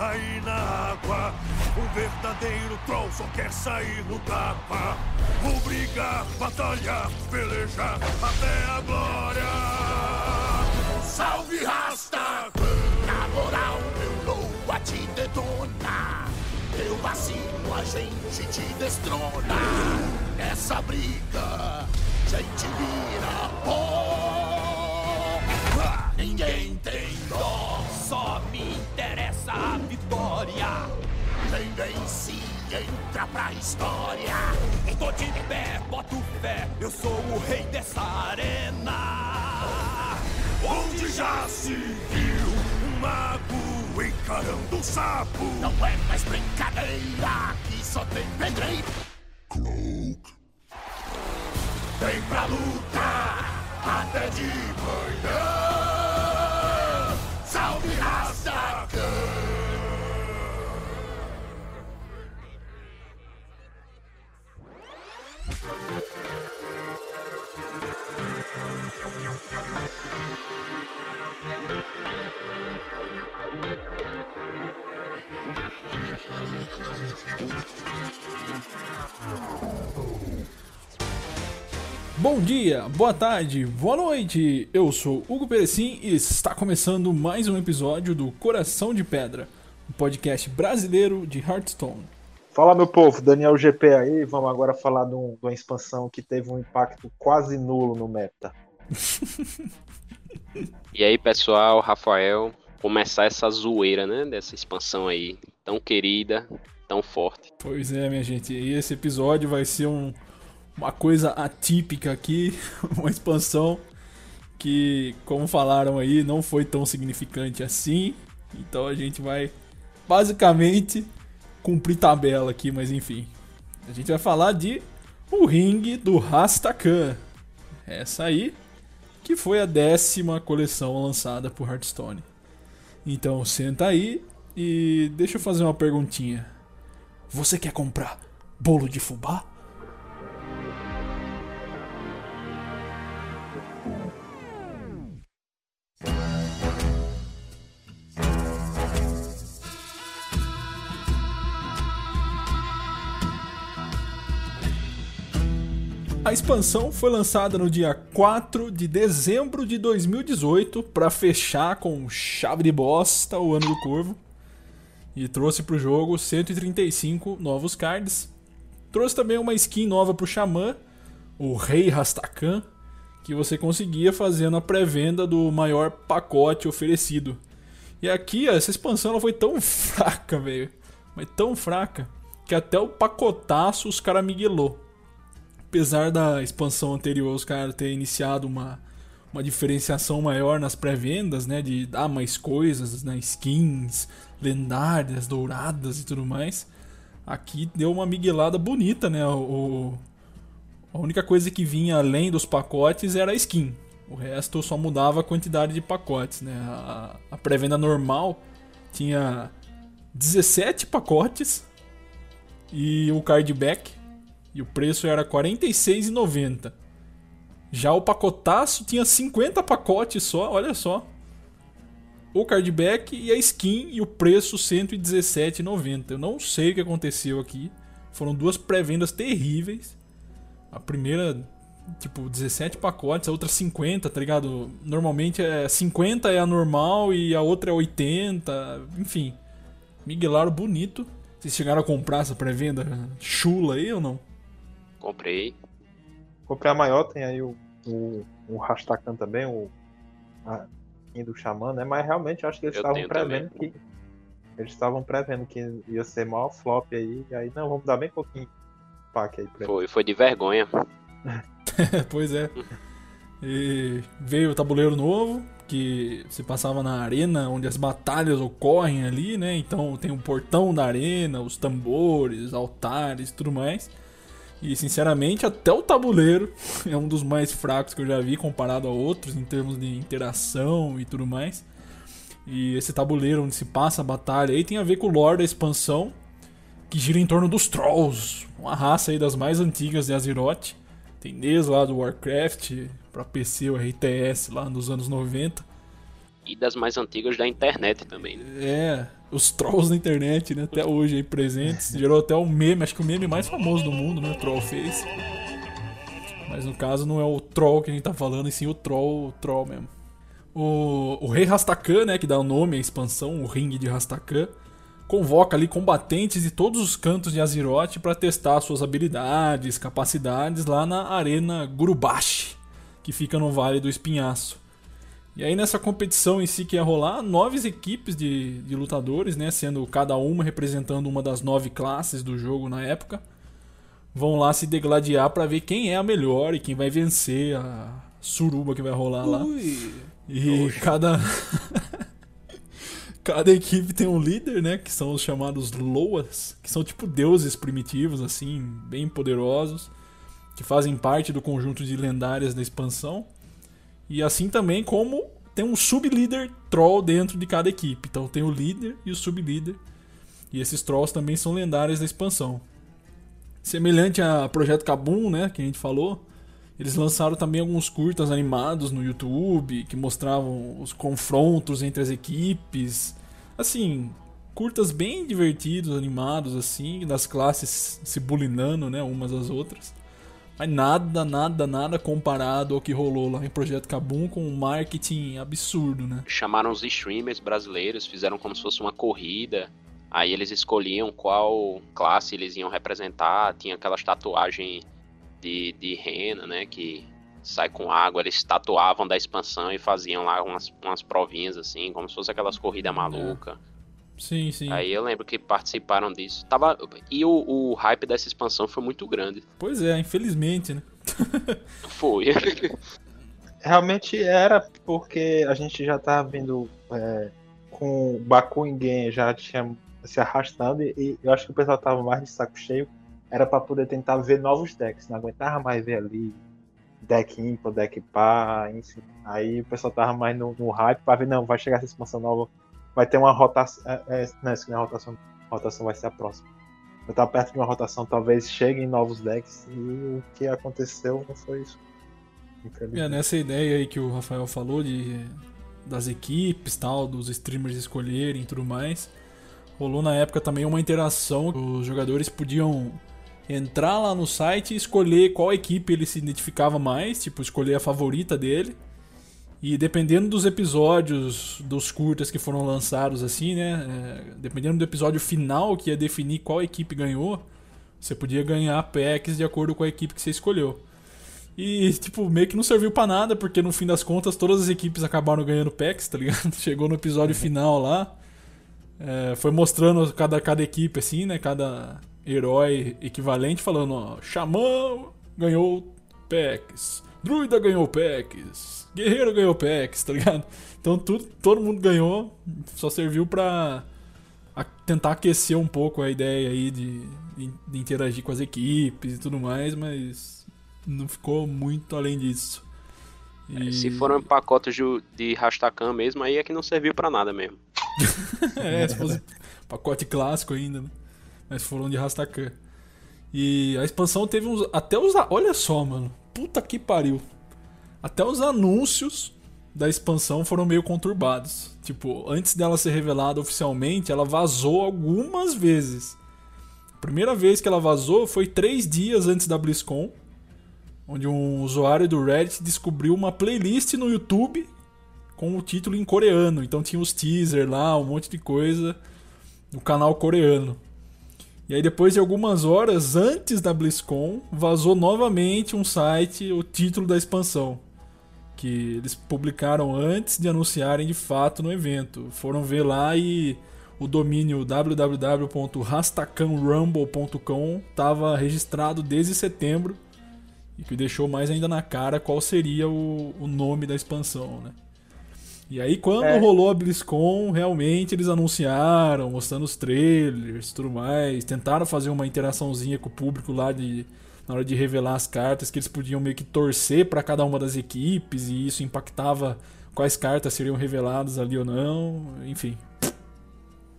terra e na água. Um verdadeiro troll só quer sair no tapa. Vou brigar, batalhar, pelejar até a glória. Salve Rasta! Na moral, eu dou a te detona. Eu vacilo, a gente te destrona. Nessa briga, gente vira pó. Vence entra pra história. Eu tô de pé, boto fé. Eu sou o rei dessa arena. Onde já se viu um mago encarando um sapo? Não é mais brincadeira, aqui só tem pedreiro. Vem pra luta, até de manhã. Bom dia, boa tarde, boa noite. Eu sou Hugo Perecim e está começando mais um episódio do Coração de Pedra, um podcast brasileiro de Hearthstone. Fala meu povo, Daniel GP aí, vamos agora falar de, um- de uma expansão que teve um impacto quase nulo no meta. E aí, pessoal, Rafael, começar essa zoeira, né, dessa expansão aí, tão querida, tão forte. Pois é, minha gente, e esse episódio vai ser um- uma coisa atípica aqui, uma expansão que, como falaram aí, não foi tão significante assim. Então a gente vai basicamente cumprir tabela aqui, mas enfim. A gente vai falar de o ringue do Rastakan. Essa aí que foi a décima coleção lançada por Hearthstone. Então senta aí e deixa eu fazer uma perguntinha. Você quer comprar bolo de fubá? A expansão foi lançada no dia 4 de dezembro de 2018 para fechar com chave de bosta o ano do corvo e trouxe pro jogo 135 novos cards. Trouxe também uma skin nova pro Xamã, o Rei Rastakan, que você conseguia fazendo a pré-venda do maior pacote oferecido. E aqui, ó, essa expansão ela foi tão fraca, velho. Mas tão fraca, que até o pacotaço os caras miguelou. Apesar da expansão anterior os caras terem iniciado uma, uma diferenciação maior nas pré-vendas, né? De dar mais coisas, né? Skins, lendárias, douradas e tudo mais. Aqui deu uma miguelada bonita, né? O, a única coisa que vinha além dos pacotes era a skin. O resto só mudava a quantidade de pacotes, né? A, a pré-venda normal tinha 17 pacotes e o card back e o preço era R$ 46,90. Já o pacotaço tinha 50 pacotes só, olha só. O cardback e a skin e o preço R$ 117,90. Eu não sei o que aconteceu aqui. Foram duas pré-vendas terríveis. A primeira, tipo, 17 pacotes, a outra 50, tá ligado? Normalmente é 50 é a normal e a outra é 80, enfim. Miguelaram bonito. Vocês chegaram a comprar essa pré-venda chula aí ou não? Comprei. A maior, tem aí o, o, o Rastakan também, o a skin do Xamã, né? Mas realmente eu acho que eles estavam prevendo que. Eles estavam prevendo que ia ser maior flop aí, e aí não, vamos dar bem pouquinho pack aí pra ele. Foi, foi de vergonha. pois é. E veio o tabuleiro novo, que se passava na arena, onde as batalhas ocorrem ali, né? Então tem o portão da arena, os tambores, altares e tudo mais. E sinceramente, até o tabuleiro é um dos mais fracos que eu já vi comparado a outros em termos de interação e tudo mais. E esse tabuleiro onde se passa a batalha aí tem a ver com o lore da expansão, que gira em torno dos Trolls, uma raça aí das mais antigas de Azeroth. Tem desde lá do Warcraft, pra PC, o RTS lá nos anos 90. E das mais antigas da internet também, né? É, os trolls na internet, né? Até hoje aí presentes. Gerou até o meme, acho que o meme mais famoso do mundo, né? Troll Face. Mas no caso não é o troll que a gente tá falando, e sim o troll, o troll mesmo. O, o rei Rastakan, né, que dá o nome à expansão, o ringue de Rastakan, convoca ali combatentes de todos os cantos de Azeroth para testar suas habilidades, capacidades lá na arena Gurubashi, que fica no Vale do Espinhaço. E aí nessa competição em si que ia rolar, nove equipes de, de lutadores, né, sendo cada uma representando uma das nove classes do jogo na época, vão lá se degladiar para ver quem é a melhor e quem vai vencer a suruba que vai rolar lá. Ui. E cada cada equipe tem um líder, né, que são os chamados Loas, que são tipo deuses primitivos assim, bem poderosos, que fazem parte do conjunto de lendárias da expansão. E assim também como tem um sublíder troll dentro de cada equipe. Então tem o líder e o sublíder. E esses trolls também são lendários da expansão. Semelhante a Projeto Kabum, né, que a gente falou, eles lançaram também alguns curtas animados no YouTube que mostravam os confrontos entre as equipes. Assim, curtas bem divertidos, animados assim, das classes se bulinando, né, umas às outras. Mas nada, nada, nada comparado ao que rolou lá em Projeto Kabum com um marketing absurdo, né? Chamaram os streamers brasileiros, fizeram como se fosse uma corrida. Aí eles escolhiam qual classe eles iam representar. Tinha aquelas tatuagens de, de rena, né? Que sai com água. Eles tatuavam da expansão e faziam lá umas, umas provinhas assim, como se fosse aquelas corridas malucas. Sim, sim. Aí eu lembro que participaram disso. Tava... E o, o hype dessa expansão foi muito grande. Pois é, infelizmente, né? Foi. Realmente era porque a gente já tava vendo é, com o Baku em game já tinha se arrastando e eu acho que o pessoal tava mais de saco cheio. Era para poder tentar ver novos decks, não aguentava mais ver ali deck ímpar, deck par, enfim. Aí o pessoal tava mais no, no hype para ver, não, vai chegar essa expansão nova, vai ter uma rotação. É, é, não, isso não é rotação, a rotação vai ser a próxima. Eu tava perto de uma rotação, talvez cheguem novos decks e o que aconteceu não foi isso. É, nessa ideia aí que o Rafael falou de das equipes, tal, dos streamers escolherem e tudo mais. Rolou na época também uma interação, os jogadores podiam entrar lá no site e escolher qual equipe ele se identificava mais, tipo, escolher a favorita dele. E dependendo dos episódios, dos curtas que foram lançados, assim, né? é, dependendo do episódio final que ia definir qual equipe ganhou, você podia ganhar packs de acordo com a equipe que você escolheu. E, tipo, meio que não serviu pra nada, porque no fim das contas todas as equipes acabaram ganhando packs, tá ligado? Chegou no episódio final lá. é, foi mostrando cada, cada equipe, assim, né? Cada herói equivalente, falando, ó, Xamã ganhou packs, Druida ganhou packs, Guerreiro ganhou packs, tá ligado? Então tudo, todo mundo ganhou, só serviu pra tentar aquecer um pouco a ideia aí de, de, interagir com as equipes e tudo mais, mas não ficou muito além disso. E- Se foram pacotes de, de Rastakan mesmo, aí é que não serviu pra nada mesmo. é, se fosse pacote clássico ainda, né? Mas foram de Rastakan. E a expansão teve uns. Até os. Olha só, mano. Puta que pariu. Até os anúncios da expansão foram meio conturbados. Tipo, antes dela ser revelada oficialmente, ela vazou algumas vezes. A primeira vez que ela vazou foi três dias antes da BlizzCon, onde um usuário do Reddit descobriu uma playlist no YouTube com o título em coreano. Então tinha os teaser lá, um monte de coisa no canal coreano. E aí depois de algumas horas antes da BlizzCon, vazou novamente um site, o título da expansão, que eles publicaram antes de anunciarem de fato no evento. Foram ver lá e o domínio www.rastacanrumble.com estava registrado desde setembro e que deixou mais ainda na cara qual seria o, o nome da expansão, né? E aí quando É. rolou a BlizzCon, realmente eles anunciaram, mostrando os trailers e tudo mais, tentaram fazer uma interaçãozinha com o público lá de na hora de revelar as cartas que eles podiam meio que torcer para cada uma das equipes e isso impactava quais cartas seriam reveladas ali ou não, enfim.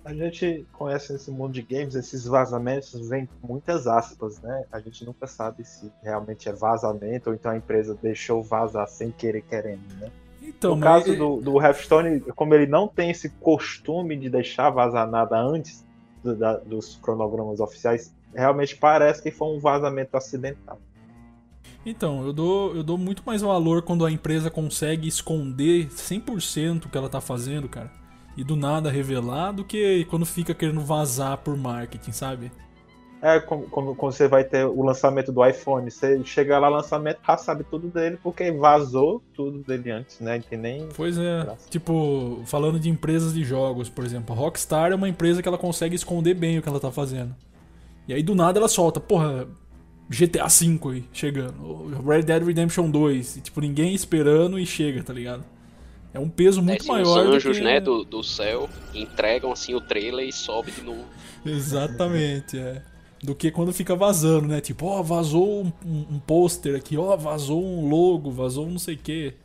A gente conhece nesse mundo de games, esses vazamentos vêm com muitas aspas, né? A gente nunca sabe se realmente é vazamento ou então a empresa deixou vazar sem querer querendo, né? Então, no mas- caso do, do Hearthstone, como ele não tem esse costume de deixar vazar nada antes do- da- dos cronogramas oficiais, realmente parece que foi um vazamento acidental. Então, eu dou, eu dou muito mais valor quando a empresa consegue esconder 100% o que ela tá fazendo, cara. E do nada revelar, do que quando fica querendo vazar por marketing, sabe? É como, como quando você vai ter o lançamento do iPhone. Você chega lá, lançamento, já sabe tudo dele, porque vazou tudo dele antes, né? Tem nem. Pois é. Tipo, falando de empresas de jogos, por exemplo, a Rockstar é uma empresa que ela consegue esconder bem o que ela tá fazendo. E aí do nada ela solta, porra, GTA V aí, chegando. Red Dead Redemption 2. E, tipo, ninguém esperando e chega, tá ligado? É um peso muito Descem os maior. do anjos, que... né, do, do céu, entregam assim o trailer e sobe de novo. Exatamente, é. Do que quando fica vazando, né? Tipo, ó, vazou um, um, pôster aqui, ó, vazou um logo, vazou um não sei o quê.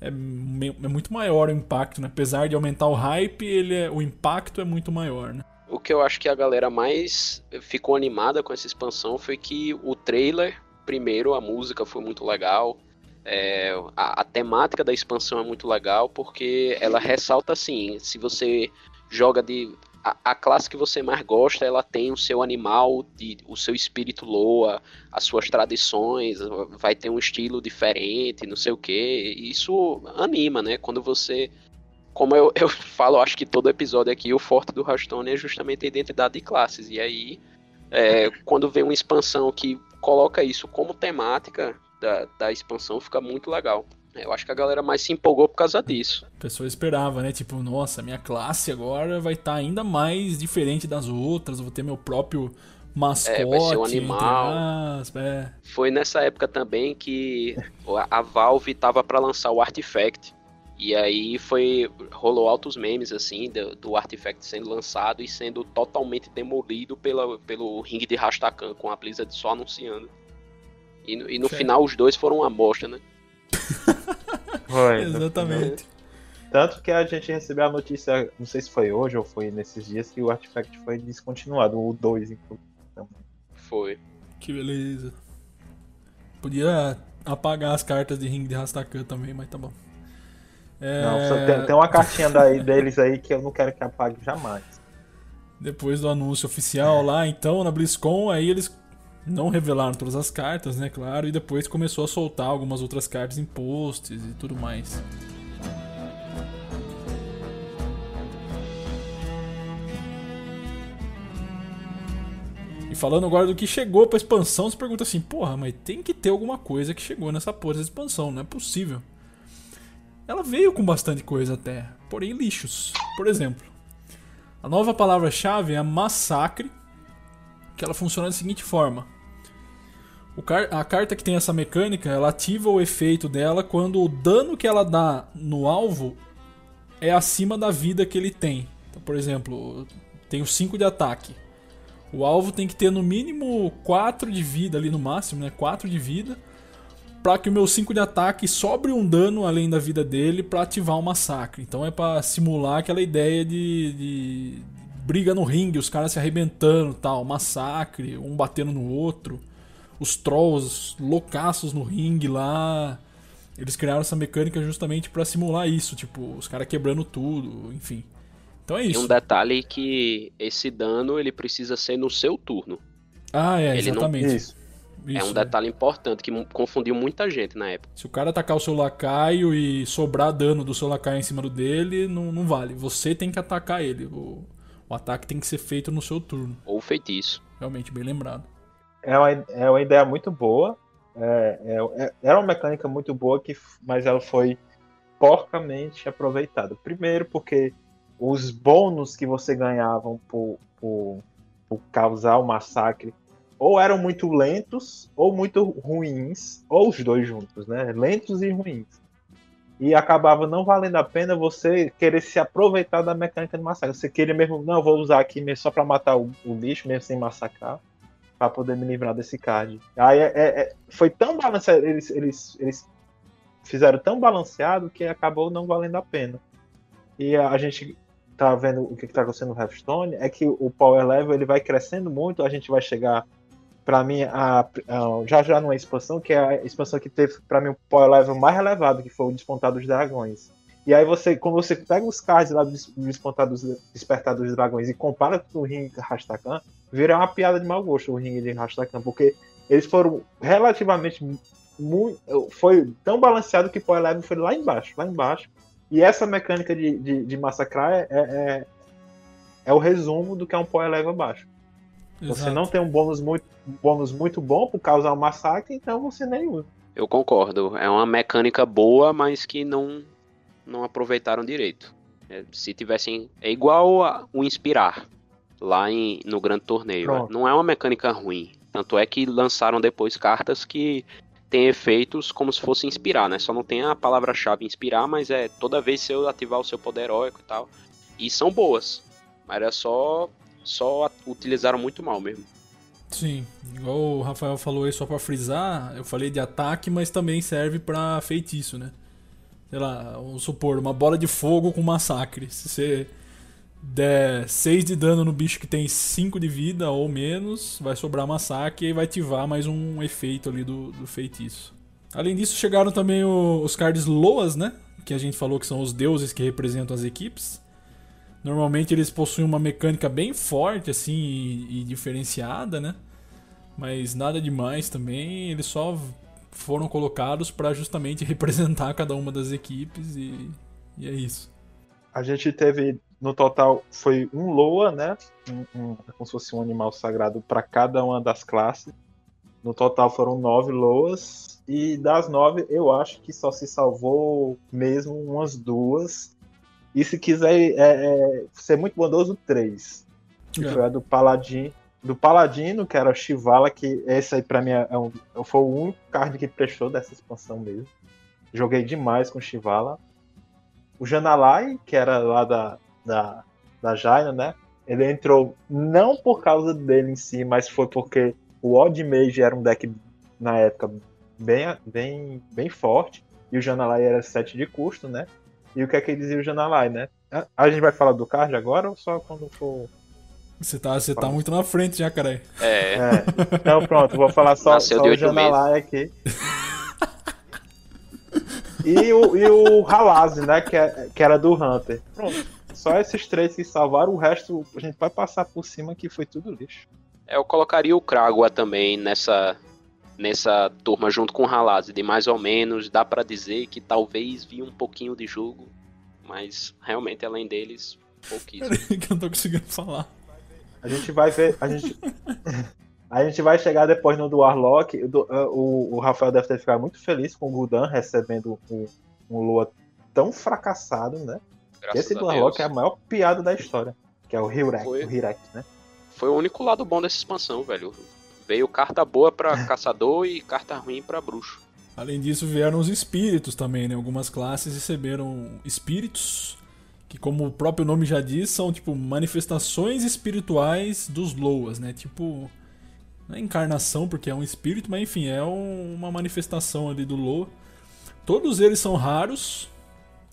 É, é muito maior o impacto, né? Apesar de aumentar o hype, ele é, o impacto é muito maior, né? O que eu acho que a galera mais ficou animada com essa expansão foi que o trailer, primeiro, a música foi muito legal. é, a, a temática da expansão é muito legal porque ela ressalta assim: se você joga de. A, a classe que você mais gosta, ela tem o seu animal, de, o seu espírito loa, as suas tradições, vai ter um estilo diferente, não sei o que. Isso anima, né? Quando você como eu, eu falo, acho que todo episódio aqui, o forte do Hearthstone é justamente a identidade de classes. E aí, é, quando vem uma expansão que coloca isso como temática da, da expansão, fica muito legal. Eu acho que a galera mais se empolgou por causa disso. A pessoa esperava, né? Tipo, nossa, minha classe agora vai estar ainda mais diferente das outras, eu vou ter meu próprio mascote. É, vai ser um animal. aspas, é. Foi nessa época também que a a Valve tava para lançar o Artifact. E aí foi rolou altos memes assim do, do Artifact sendo lançado e sendo totalmente demolido pela, pelo ringue de Rastakhan com a Blizzard só anunciando. E, no- e no final os dois foram uma bosta, né? Foi. Exatamente. Tanto que a gente recebeu a notícia, não sei se foi hoje ou foi nesses dias, que o Artifact foi descontinuado, o 2, inclusive. Foi. Que beleza. Podia apagar as cartas de ringue de Rastakhan também, mas tá bom. É, Não, tem, tem uma cartinha daí, deles aí que eu não quero que apague jamais. Depois do anúncio oficial lá, então, na BlizzCon, aí eles não revelaram todas as cartas, né, claro, e depois começou a soltar algumas outras cartas em posts e tudo mais. E falando agora do que chegou pra expansão, você pergunta assim, porra, mas tem que ter alguma coisa que chegou nessa porra dessa expansão, não é possível. Ela veio com bastante coisa até, porém lixos. Por exemplo, a nova palavra-chave é massacre, que ela funciona da seguinte forma. Car- a carta que tem essa mecânica, ela ativa o efeito dela quando o dano que ela dá no alvo é acima da vida que ele tem. Então, por exemplo, tenho 5 de ataque. O alvo tem que ter no mínimo 4 de vida ali no máximo, né? 4 de vida. Pra que o meu 5 de ataque sobre um dano além da vida dele pra ativar o massacre. Então é pra simular aquela ideia de, de briga no ringue, os caras se arrebentando tal, massacre, um batendo no outro. Os trolls loucaços no ringue lá. Eles criaram essa mecânica justamente pra simular isso, tipo, os caras quebrando tudo, enfim. Então é E isso. um detalhe que esse dano ele precisa ser no seu turno. Ah, é, Ele não- exatamente. Isso. é um detalhe importante que confundiu muita gente na época. Se o cara atacar o seu lacaio e sobrar dano do seu lacaio em cima do dele, não, não vale. Você tem que atacar ele. O, o ataque tem que ser feito no seu turno. Ou feitiço. Realmente, bem lembrado. É uma, é uma ideia muito boa. É, é- é- era uma mecânica muito boa, que, mas ela foi porcamente aproveitada. Primeiro, porque os bônus que você ganhavam por, por, por causar o massacre ou eram muito lentos ou muito ruins, ou os dois juntos, né? Lentos e ruins. E acabava não valendo a pena você querer se aproveitar da mecânica de massacre. Você queria mesmo, não, vou usar aqui mesmo só para matar o, o bicho, mesmo sem massacrar para poder me livrar desse card. Aí é- é- é- foi tão balanceado, eles, eles, eles fizeram tão balanceado que acabou não valendo a pena. E a, a gente tá vendo o que, que tá acontecendo no Hearthstone, é que o Power Level ele vai crescendo muito, a gente vai chegar Pra mim, a, a, já já numa expansão, que é a expansão que teve, pra mim, o power level mais relevado, que foi o Despontar dos Dragões. E aí você, quando você pega os cards lá do Despontar dos Despertar dos Dragões e compara com o ringue Rastakan, vira uma piada de mau gosto o ringue de Rastakan, porque eles foram relativamente muito, foi tão balanceado que o power level foi lá embaixo, lá embaixo. E essa mecânica de, de, de massacrar é, é, é, o resumo do que é um power level baixo. Exato. Você não tem um bônus muito, um bônus muito bom por causar um massacre, então você nem usa. Eu concordo. É uma mecânica boa, mas que não, não aproveitaram direito. É, se tivessem. É igual o Inspirar, lá em, no grande torneio. Pronto. Não é uma mecânica ruim. Tanto é que lançaram depois cartas que tem efeitos como se fosse inspirar, né? Só não tem a palavra-chave inspirar, mas é toda vez que eu ativar o seu poder heróico e tal. E são boas. Mas era só. Só utilizaram muito mal mesmo. Sim, igual o Rafael falou aí só pra frisar, eu falei de ataque, mas também serve para feitiço, né? Sei lá, vamos supor, uma bola de fogo com massacre. Se você der 6 de dano no bicho que tem 5 de vida ou menos, vai sobrar massacre e vai ativar mais um efeito ali do, do feitiço. Além disso, chegaram também os cards Loas, né? Que a gente falou que são os deuses que representam as equipes. Normalmente eles possuem uma mecânica bem forte, assim, e, e diferenciada, né? Mas nada demais também, eles só foram colocados para justamente representar cada uma das equipes e, e é isso. A gente teve no total foi um Loa, né? Um, um, é como se fosse um animal sagrado para cada uma das classes. No total foram nove Loas. E das nove, eu acho que só se salvou mesmo umas duas. E se quiser é, é, ser muito bondoso, três. Que é. foi a do Paladin. Do Paladino, que era o Shivala, que esse aí pra mim é um, foi o único card que prestou dessa expansão mesmo. Joguei demais com o Shivala. O Janalai, que era lá da, da, da Jaina, né? Ele entrou não por causa dele em si, mas foi porque o Odd Mage era um deck na época bem, bem, bem forte e o Janalai era 7 de custo, né? E o que é que dizia o Janalai, né? A gente vai falar do card agora ou só quando for. Você tá, você tá muito na frente já, cara. É. é. Então pronto, vou falar só, só o Janalai aqui. e o, e o Halazi, né? Que, é, que era do Hunter. Pronto. Só esses três que salvaram, o resto a gente vai passar por cima que foi tudo lixo. É, eu colocaria o Kragua também nessa nessa turma junto com o Halaz, de mais ou menos, dá para dizer que talvez vi um pouquinho de jogo, mas realmente além deles, pouquíssimo. que eu não tô conseguindo falar. A gente vai ver, a gente a gente vai chegar depois no do Warlock, o, o, o Rafael deve ter ficado muito feliz com o Gudan recebendo um, um Lua tão fracassado, né? Graças Esse do Warlock é a maior piada da história, que é o Hirek, Foi... o Hirek, né? Foi o único lado bom dessa expansão, velho. Veio carta boa para caçador e carta ruim para bruxo. Além disso, vieram os espíritos também, né? Algumas classes receberam espíritos, que como o próprio nome já diz, são tipo manifestações espirituais dos Loas, né? Tipo, não é encarnação porque é um espírito, mas enfim, é um, uma manifestação ali do Loa. Todos eles são raros,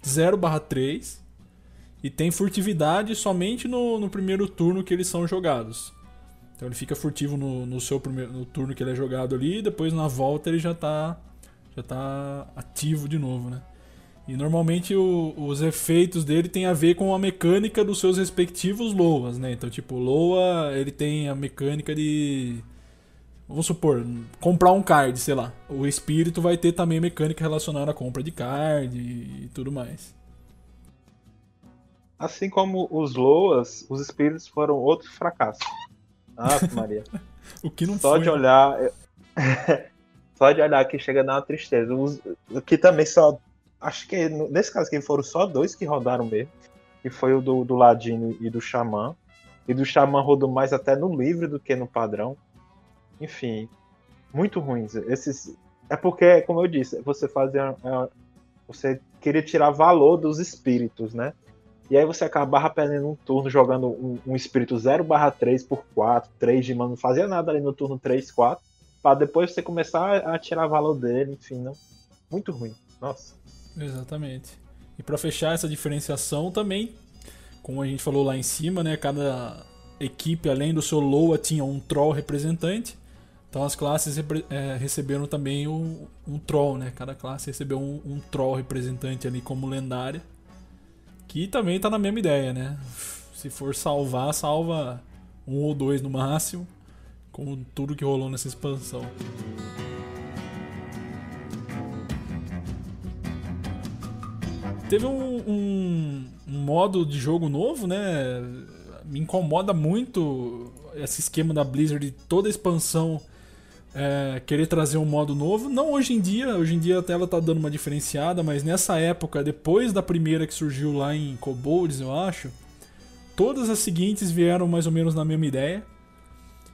0/3 e tem furtividade somente no, no primeiro turno que eles são jogados. Então ele fica furtivo no, no seu primeiro no turno que ele é jogado ali, e depois na volta ele já está já tá ativo de novo, né? E normalmente o, os efeitos dele tem a ver com a mecânica dos seus respectivos Loas, né? Então, tipo, Loa, ele tem a mecânica de vamos supor, comprar um card, sei lá. O espírito vai ter também mecânica relacionada à compra de card e tudo mais. Assim como os Loas, os espíritos foram outro fracasso. Ah, Maria. o que não Só foi. de olhar. só de olhar aqui chega a dar uma tristeza. Os, que também só. Acho que nesse caso aqui foram só dois que rodaram mesmo. Que foi o do, do Ladino e do Xamã. E do Xamã rodou mais até no livro do que no padrão. Enfim, muito ruins. Esses. É porque, como eu disse, você fazia. Você queria tirar valor dos espíritos, né? E aí você acabava perdendo um turno jogando um, um espírito 0 3 por 4, 3 de mana, não fazia nada ali no turno 3, 4, para depois você começar a tirar valor dele, enfim, não. Muito ruim. Nossa. Exatamente. E para fechar essa diferenciação também, como a gente falou lá em cima, né, cada equipe além do seu Loa tinha um troll representante. Então as classes é, receberam também um, um, troll, né? Cada classe recebeu um, um, troll representante ali como lendária. Que também tá na mesma ideia, né? Se for salvar, salva um ou dois no máximo. Com tudo que rolou nessa expansão. Teve um, um, um modo de jogo novo, né? Me incomoda muito esse esquema da Blizzard de toda expansão é, querer trazer um modo novo. Não hoje em dia, hoje em dia a tela tá dando uma diferenciada, mas nessa época, depois da primeira que surgiu lá em Kobolds, eu acho, todas as seguintes vieram mais ou menos na mesma ideia.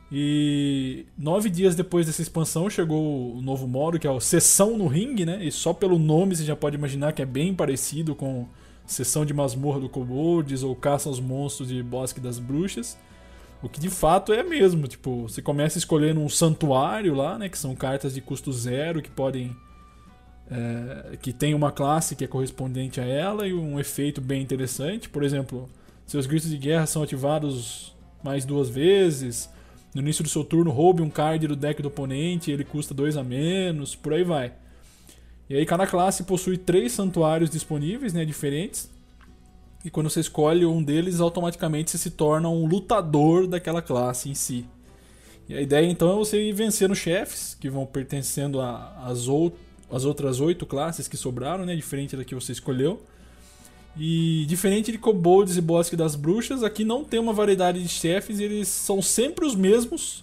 E nove dias depois dessa expansão chegou o novo modo, que é o Sessão no Ring, né? E só pelo nome você já pode imaginar que é bem parecido com Sessão de Masmorra do Kobolds ou Caça aos Monstros de Bosque das Bruxas. O que de fato é mesmo, tipo, você começa escolhendo um santuário lá, né, que são cartas de custo zero que podem é, que tem uma classe que é correspondente a ela e um efeito bem interessante. Por exemplo, seus gritos de guerra são ativados mais duas vezes. No início do seu turno, roube um card do deck do oponente, ele custa dois a menos, por aí vai. E aí cada classe possui três santuários disponíveis, né, diferentes. E quando você escolhe um deles, automaticamente você se torna um lutador daquela classe em si. E a ideia então é você ir vencendo chefes que vão pertencendo às ou outras oito classes que sobraram, né? Diferente da que você escolheu. E diferente de Kobolds e Bosque das Bruxas, aqui não tem uma variedade de chefes, eles são sempre os mesmos,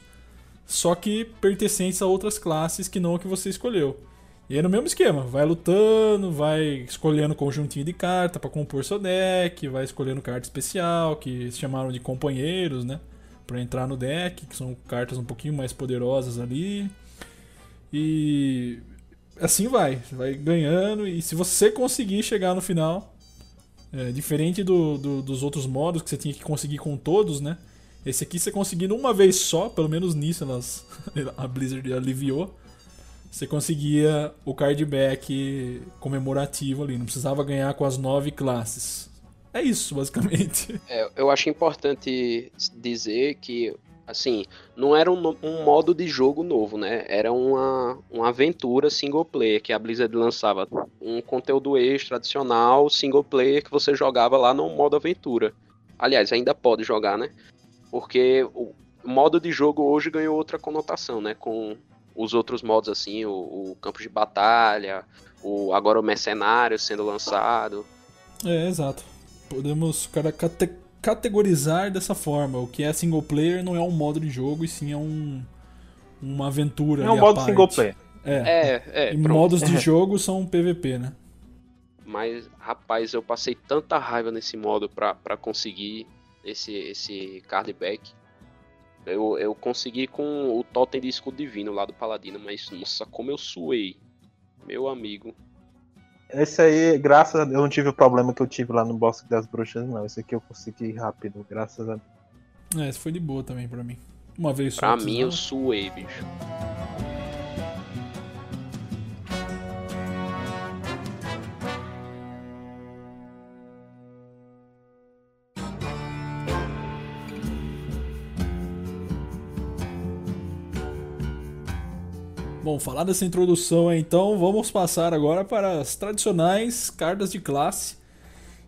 só que pertencentes a outras classes que não a que você escolheu. E é no mesmo esquema, vai lutando, vai escolhendo conjuntinho de carta para compor seu deck, vai escolhendo carta especial, que se chamaram de companheiros, né? Para entrar no deck, que são cartas um pouquinho mais poderosas ali. E assim vai, vai ganhando. E se você conseguir chegar no final, é, diferente do, do, dos outros modos que você tinha que conseguir com todos, né? Esse aqui você conseguindo uma vez só, pelo menos nisso elas, a Blizzard aliviou você conseguia o cardback comemorativo ali, não precisava ganhar com as nove classes. É isso, basicamente. É, eu acho importante dizer que, assim, não era um, um, modo de jogo novo, né? Era uma, uma aventura single player que a Blizzard lançava. Um conteúdo extra, adicional, single player que você jogava lá no modo aventura. Aliás, ainda pode jogar, né? Porque o modo de jogo hoje ganhou outra conotação, né? Com os outros modos, assim, o, o campo de batalha, o agora o mercenário sendo lançado. É, exato. Podemos cara, cate categorizar dessa forma. O que é single player não é um modo de jogo, e sim é um, uma aventura. É um modo single player. É, é, é e modos de jogo são PVP, né? Mas, rapaz, eu passei tanta raiva nesse modo pra, pra conseguir esse, esse cardback. Eu, eu consegui com o totem de escudo divino lá do paladino, mas nossa, como eu suei. Meu amigo. Esse aí, graças a Deus, eu não tive o problema que eu tive lá no Bosque das Bruxas, não. Esse aqui eu consegui rápido, graças a Deus. É, esse foi de boa também pra mim. Uma vez só. Pra mim, eu suei, bicho. Bom, falar dessa introdução então, vamos passar agora para as tradicionais cartas de classe.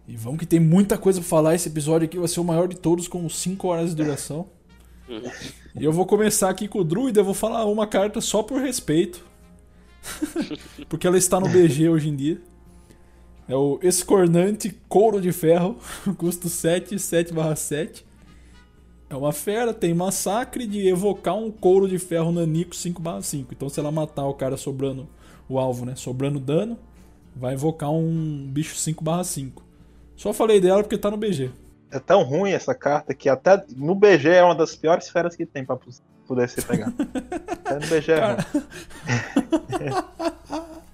E vamos que tem muita coisa para falar. Esse episódio aqui vai ser o maior de todos, com 5 horas de duração. e eu vou começar aqui com o Druida. Eu vou falar uma carta só por respeito. Porque ela está no BG hoje em dia. É o Escornante Couro de Ferro, custo 7, 7/7. É uma fera, tem massacre de evocar um couro de ferro nanico 5/5. Então se ela matar o cara sobrando o alvo, né, sobrando dano, vai evocar um bicho 5/5. Só falei dela porque tá no BG. É tão ruim essa carta que até no BG é uma das piores feras que tem para poder ser pegar. até no BG é.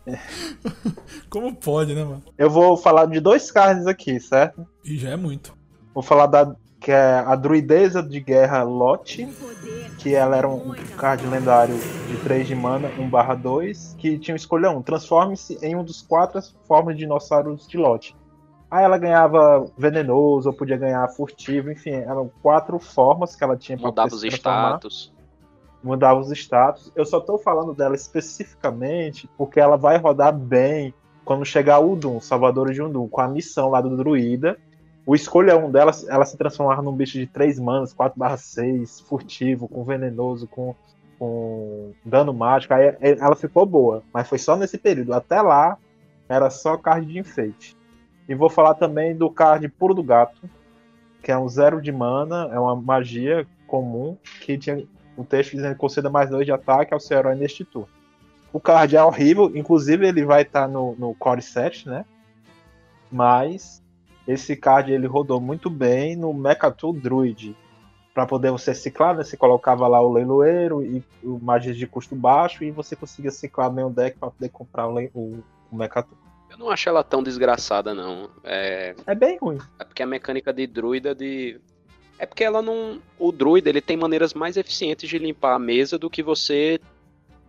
Como pode, né, mano? Eu vou falar de dois cards aqui, certo? E já é muito. Vou falar da que é a druideza de guerra Lotte, que ela era um card lendário de 3 de mana, 1 2, que tinha escolha um, transforme-se em um dos quatro formas de dinossauros de Lotte. Aí ela ganhava venenoso, ou podia ganhar furtivo, enfim, eram quatro formas que ela tinha para Mudava os status. mudava os status. Eu só tô falando dela especificamente porque ela vai rodar bem quando chegar o Udum, Salvador de Undum, com a missão lá do druida. O escolha um dela, ela se transformar num bicho de 3 manas, 4/6, furtivo, com venenoso, com, com dano mágico. Aí ela ficou boa, mas foi só nesse período. Até lá, era só card de enfeite. E vou falar também do card Puro do Gato, que é um zero de mana, é uma magia comum, que tinha um texto dizendo que conceda mais dois de ataque ao seu herói neste turno. O card é horrível, inclusive ele vai estar tá no, no Core 7, né? Mas esse card ele rodou muito bem no Mechatool Druid. Para poder você ciclar, né? Você colocava lá o leiloeiro e o magias de custo baixo e você conseguia ciclar bem o deck para poder comprar o, o, o Mechatool. Eu não acho ela tão desgraçada, não. É... é bem ruim. É porque a mecânica de druida de. É porque ela não. O druida ele tem maneiras mais eficientes de limpar a mesa do que você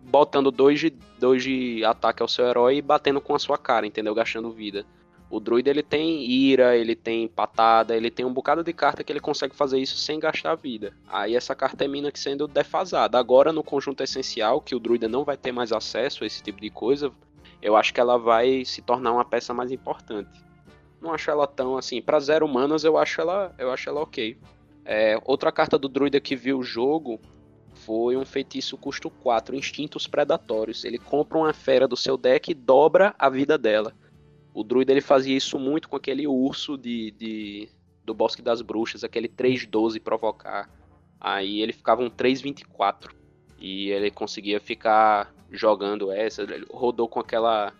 botando dois de, dois de ataque ao seu herói e batendo com a sua cara, entendeu? Gastando vida. O druida ele tem ira, ele tem patada, ele tem um bocado de carta que ele consegue fazer isso sem gastar vida. Aí essa carta termina que sendo defasada. Agora no conjunto essencial, que o druida não vai ter mais acesso a esse tipo de coisa, eu acho que ela vai se tornar uma peça mais importante. Não acho ela tão assim, para zero manas eu acho ela, eu acho ela ok. É, outra carta do druida que viu o jogo foi um feitiço custo 4, Instintos Predatórios. Ele compra uma fera do seu deck e dobra a vida dela. O druida ele fazia isso muito com aquele urso de, de do Bosque das Bruxas, aquele 312 provocar. Aí ele ficava um 324 e ele conseguia ficar jogando essa. Ele rodou com aquela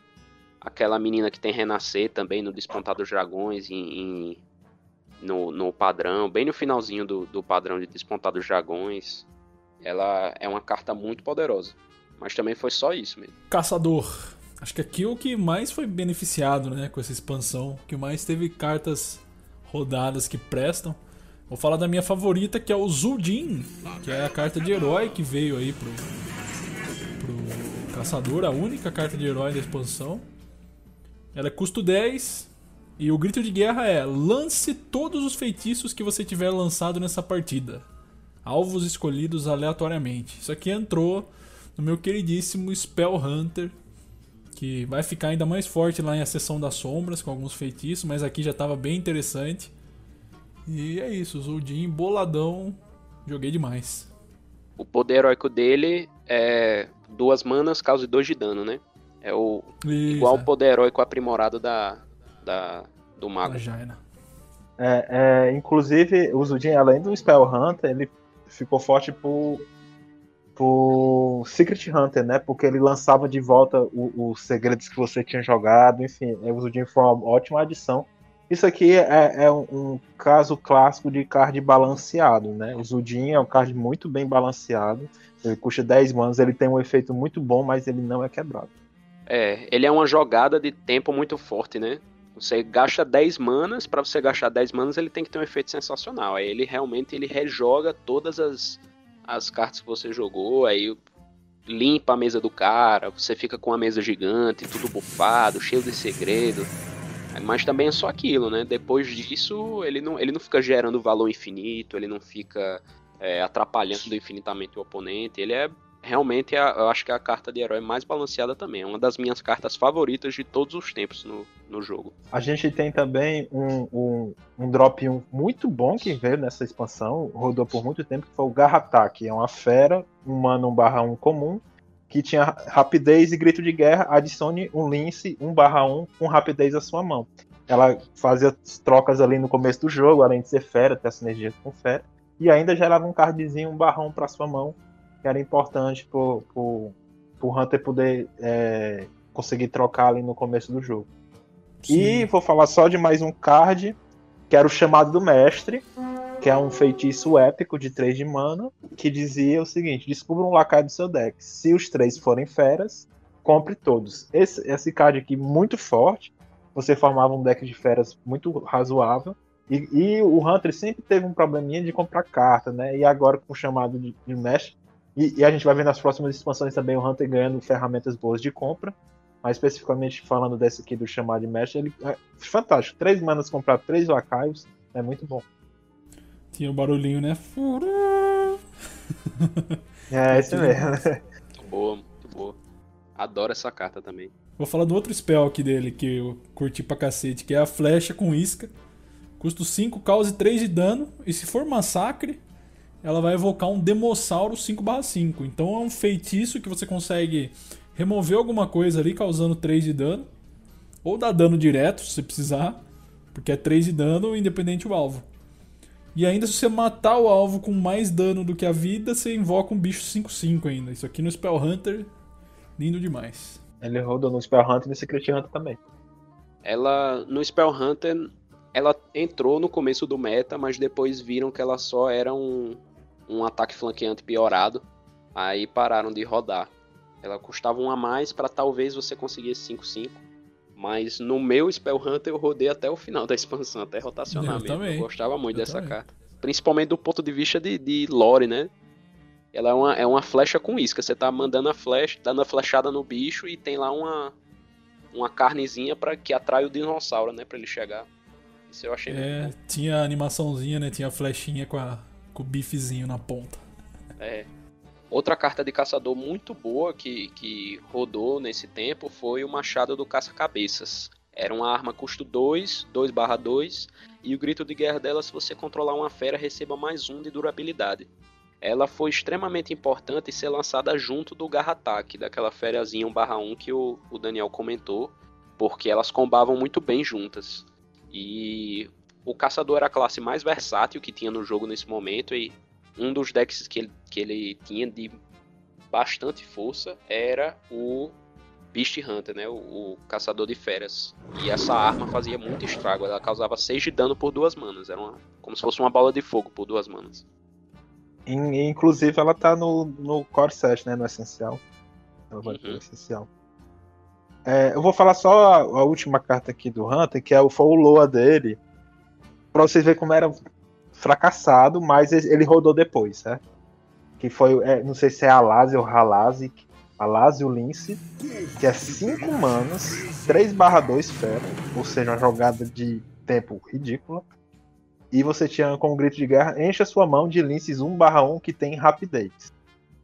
aquela menina que tem renascer também no Despontar dos Dragões em, em no, no padrão, bem no finalzinho do, do padrão de Despontar dos Dragões. Ela é uma carta muito poderosa. Mas também foi só isso mesmo. Caçador. Acho que aqui é o que mais foi beneficiado né, com essa expansão, que mais teve cartas rodadas que prestam. Vou falar da minha favorita, que é o Zuldin, que é a carta de herói que veio aí pro, pro caçador, a única carta de herói da expansão. Ela é custo 10 e o grito de guerra é: lance todos os feitiços que você tiver lançado nessa partida. Alvos escolhidos aleatoriamente. Isso aqui entrou no meu queridíssimo Spell Hunter, que vai ficar ainda mais forte lá em A Sessão das Sombras, com alguns feitiços, mas aqui já estava bem interessante. E é isso, Zuldin boladão, joguei demais. O poder heróico dele é duas manas, causa dois de dano, né? É o isso, igual o é. poder heróico aprimorado da, da do mago. Da é, é, inclusive, o Zuldin, além do Spell Hunter, ele ficou forte por por Secret Hunter, né? Porque ele lançava de volta os segredos que você tinha jogado, enfim, o Zudin foi uma ótima adição. Isso aqui é, é um, um, caso clássico de card balanceado, né? O Zudin é um card muito bem balanceado. Ele custa 10 manas, ele tem um efeito muito bom, mas ele não é quebrado. É, ele é uma jogada de tempo muito forte, né? Você gasta 10 manas, para você gastar 10 manas, ele tem que ter um efeito sensacional. Aí ele realmente ele rejoga todas as, as cartas que você jogou, aí limpa a mesa do cara, você fica com a mesa gigante, tudo bufado, cheio de segredo. Mas também é só aquilo, né? Depois disso, ele não, ele não fica gerando valor infinito, ele não fica é, atrapalhando infinitamente o oponente, ele é realmente, a, eu acho que é a carta de herói mais balanceada também. É uma das minhas cartas favoritas de todos os tempos no, no jogo. A gente tem também um, um, um drop 1 muito bom que veio nessa expansão, rodou por muito tempo, que foi o Garratak. É uma fera, um mana 1 barra 1 comum, que tinha rapidez e grito de guerra, adicione um lince 1 barra 1 com rapidez à sua mão. Ela fazia trocas ali no começo do jogo, além de ser fera, ter sinergia com fera. E ainda gerava um cardzinho, um barrão para sua mão, que era importante pro, pro, pro Hunter poder é, conseguir trocar ali no começo do jogo. Sim. E vou falar só de mais um card, que era o chamado do mestre, que é um feitiço épico de 3 de mana, que dizia o seguinte: descubra um lacaio do seu deck. Se os três forem feras, compre todos. Esse, esse card aqui, muito forte. Você formava um deck de feras muito razoável. E, e, o Hunter sempre teve um probleminha de comprar carta, né? E agora com o chamado de, de mestre, e, e, a gente vai ver nas próximas expansões também o Hunter ganhando ferramentas boas de compra. Mas especificamente falando desse aqui do chamado de mestre, ele é fantástico. Três manas comprar três lacaios é muito bom. Tinha o um barulhinho, né? É, esse mesmo. Muito boa, muito boa. Adoro essa carta também. Vou falar do outro spell aqui dele que eu curti pra cacete, que é a flecha com isca. Custo 5, cause 3 de dano. E se for massacre, ela vai evocar um Demossauro 5/5. Então é um feitiço que você consegue remover alguma coisa ali causando 3 de dano. Ou dar dano direto, se você precisar. Porque é 3 de dano independente do alvo. E ainda se você matar o alvo com mais dano do que a vida, você invoca um bicho 5/5 ainda. Isso aqui no Spell Hunter, lindo demais. Ele rodou no Spell Hunter e no Secret Hunter também. Ela, no Spell Hunter, ela entrou no começo do meta, mas depois viram que ela só era um, um ataque flanqueante piorado. Aí pararam de rodar. Ela custava um a mais para talvez você conseguisse 5-5. Mas no meu Spell Hunter eu rodei até o final da expansão, até rotacionar Eu mesmo. também. Eu gostava muito Eu dessa também. carta. Principalmente do ponto de vista de, de lore, né? Ela é uma, é uma flecha com isca. Você tá mandando a flecha, dando a flechada no bicho e tem lá uma, uma carnezinha para que atrai o dinossauro, né? Pra ele chegar. Isso eu achei muito É, bom. tinha a animaçãozinha, né? Tinha a flechinha com, a, com o bifezinho na ponta. É. Outra carta de caçador muito boa que, que rodou nesse tempo foi o Machado do Caça-Cabeças. Era uma arma custo 2, 2 barra 2, e o grito de guerra dela, se você controlar uma fera, receba mais um de durabilidade. Ela foi extremamente importante ser lançada junto do Garra Ataque, daquela ferazinha 1 barra 1 que o, o Daniel comentou, porque elas combavam muito bem juntas. E o Caçador era a classe mais versátil que tinha no jogo nesse momento, e um dos decks que ele, que ele tinha de bastante força era o Beast Hunter, né? O, o caçador de feras. E essa arma fazia muito estrago. Ela causava 6 de dano por duas manas. Era uma, como se fosse uma bola de fogo por duas manas. In- Inclusive, ela tá no, no Core 7, né? No Essencial. Ela vai ter Uhum. o Essencial. É, eu vou falar só a, a última carta aqui do Hunter, que é o, foi o Loa dele. Pra vocês verem como era fracassado, mas ele rodou depois, certo? Que foi, é, não sei se é Alase ou Halase, Alase o Lince, que é 5 manas, 3 barra 2 fera, ou seja, uma jogada de tempo ridícula. E você tinha como grito de guerra, encha sua mão de linces 1 barra 1 que tem rapidez.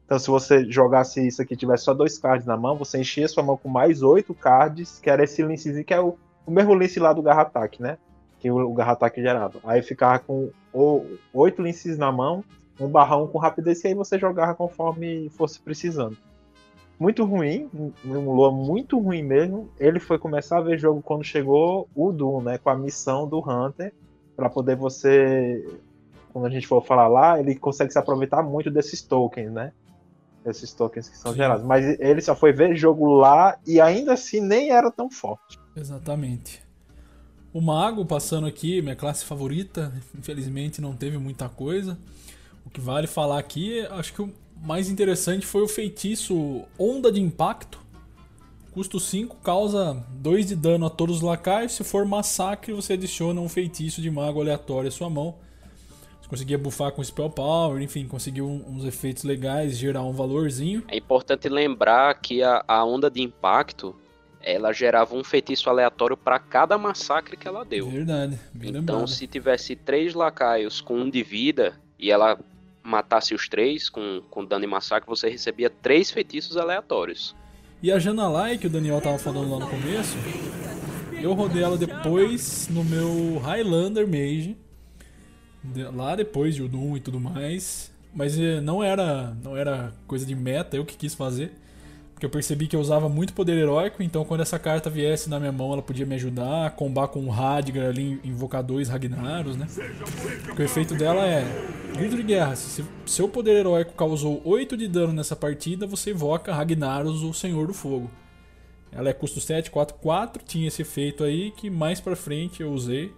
Então se você jogasse isso aqui tivesse só dois cards na mão, você enchia sua mão com mais 8 cards, que era esse lincezinho, que é o, o mesmo lince lá do garra ataque, né? Que o, o garra ataque gerava. Aí ficava com o, 8 linces na mão, 1 barra 1 com rapidez, e aí você jogava conforme fosse precisando. Muito ruim, um um Lua muito ruim mesmo. Ele foi começar a ver jogo quando chegou o Doom, né? Com a missão do Hunter, para poder você quando a gente for falar lá, ele consegue se aproveitar muito desses tokens, né? Esses tokens que são Sim. gerados. Mas ele só foi ver jogo lá e ainda assim nem era tão forte. Exatamente. O Mago, passando aqui, minha classe favorita, infelizmente não teve muita coisa. O que vale falar aqui, acho que o mais interessante foi o feitiço Onda de Impacto. Custo 5, causa 2 de dano a todos os lacaios. Se for massacre, você adiciona um feitiço de mago aleatório à sua mão. Você conseguia buffar com Spell Power, enfim, conseguiu uns efeitos legais, gerar um valorzinho. É importante lembrar que a, a onda de impacto ela gerava um feitiço aleatório para cada massacre que ela deu. Verdade, bem Então, lembrado. se tivesse três lacaios com um de vida e ela matasse os três com, com dano e massacre, você recebia três feitiços aleatórios. E a Janalai, que o Daniel tava falando lá no começo, eu rodei ela depois no meu Highlander Mage. Lá depois de Udum e tudo mais. Mas eh, não era, não era coisa de meta, eu que quis fazer. Porque eu percebi que eu usava muito poder heróico, então quando essa carta viesse na minha mão, ela podia me ajudar a combar com o Radgar ali, invocar dois Ragnaros, né? Porque o efeito dela é Grito de guerra. Se seu poder heróico causou 8 de dano nessa partida, você invoca Ragnaros, o Senhor do Fogo. Ela é custo 7, 4, 4. Tinha esse efeito aí que mais pra frente eu usei.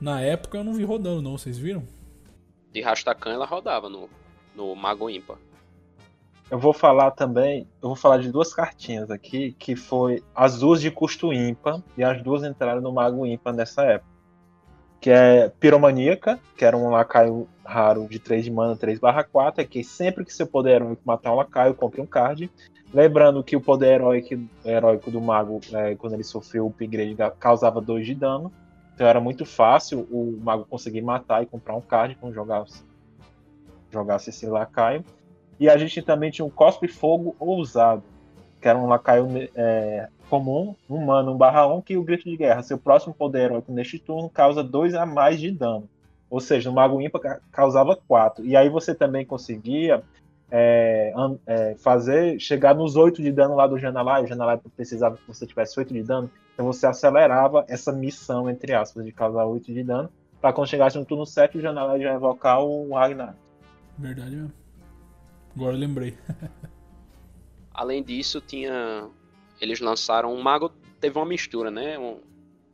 Na época eu não vi rodando, não. Vocês viram? De Rastakan ela rodava no, no Mago Ímpar. Eu vou falar também, eu vou falar de duas cartinhas aqui, que foi as duas de custo ímpar, e as duas entraram no Mago ímpar nessa época. Que é Piromaníaca, que era um lacaio raro de 3 de mana, 3 barra 4, é que sempre que seu poder heróico matar um lacaio, compre um card. Lembrando que o poder heróico, heróico do mago, é, quando ele sofreu o upgrade, causava 2 de dano. Então era muito fácil o mago conseguir matar e comprar um card quando jogasse, jogasse esse lacaio. E a gente também tinha um Cospe Fogo Ousado, que era um lacaio é, comum, humano 1 barra 1, que o grito de guerra, seu próximo poder heróico neste turno, causa 2 a mais de dano. Ou seja, no Mago Ímpar causava 4. E aí você também conseguia é, é, fazer, chegar nos 8 de dano lá do Janalai. O Janalai precisava que você tivesse 8 de dano. Então você acelerava essa missão, entre aspas, de causar 8 de dano. Pra quando chegasse no turno 7, o Janalai já invocar o Ragnar. Verdade mesmo. Agora eu lembrei. Além disso, tinha. Eles lançaram um mago. Teve uma mistura, né? Um...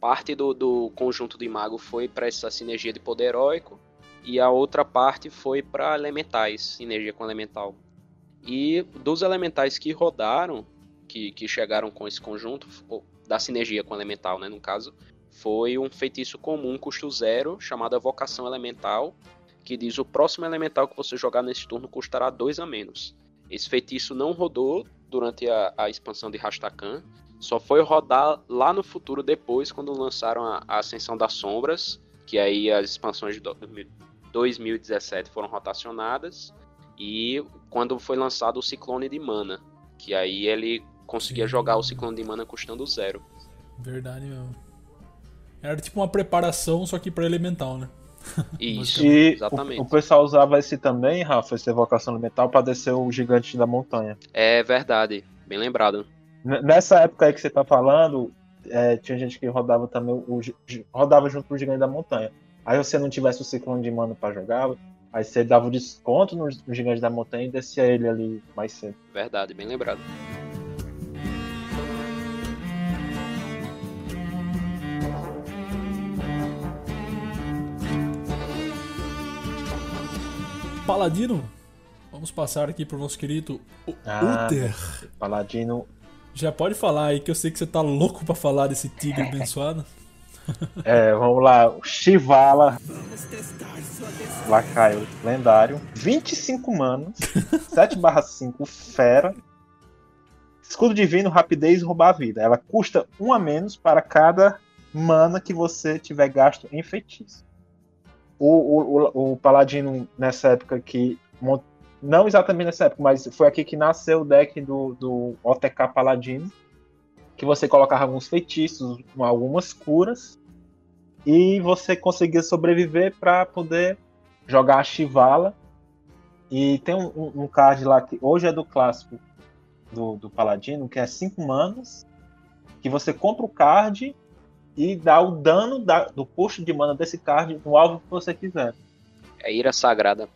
Parte do, do conjunto de mago foi para essa sinergia de poder heróico. E a outra parte foi para elementais, sinergia com elemental. E dos elementais que rodaram, que, que chegaram com esse conjunto, da sinergia com elemental, né, no caso, foi um feitiço comum, custo zero, chamado Vocação Elemental, que diz o próximo elemental que você jogar nesse turno custará 2 a menos. Esse feitiço não rodou durante a, a expansão de Rastakan, só foi rodar lá no futuro depois, quando lançaram a, a Ascensão das Sombras, que aí as expansões de 2017 foram rotacionadas, e quando foi lançado o Ciclone de Mana, que aí ele conseguia Sim. jogar o Ciclone de Mana custando zero. Verdade mesmo. Era tipo uma preparação, só que para elemental, né? Isso, e exatamente. O, o, pessoal usava esse também, Rafa, essa evocação elemental, para descer o gigante da montanha. É verdade, bem lembrado. Nessa época aí que você tá falando, é, tinha gente que rodava também o, rodava junto com o gigante da montanha. Aí você não tivesse o ciclone de mano para jogar, aí você dava o desconto no, no gigante da montanha e descia ele ali mais cedo. Verdade, bem lembrado. Paladino, vamos passar aqui pro nosso querido ah, Uther. Paladino. Já pode falar aí que eu sei que você tá louco para falar desse tigre abençoado. É, vamos lá. Shivala. Lacaio lendário. 25 manos. 7/5 fera. Escudo divino, rapidez e roubar a vida. Ela custa um a menos para cada mana que você tiver gasto em feitiço o, o, o Paladino, nessa época que. Não exatamente nessa época, mas foi aqui que nasceu o deck do, do OTK Paladino. Que você colocava alguns feitiços, algumas curas. E você conseguia sobreviver para poder jogar a Chivala. E tem um, um, card lá que hoje é do clássico do, do Paladino, que é 5 manas. Que você compra o card e dá o dano da, do custo de mana desse card no alvo que você quiser. É ira sagrada.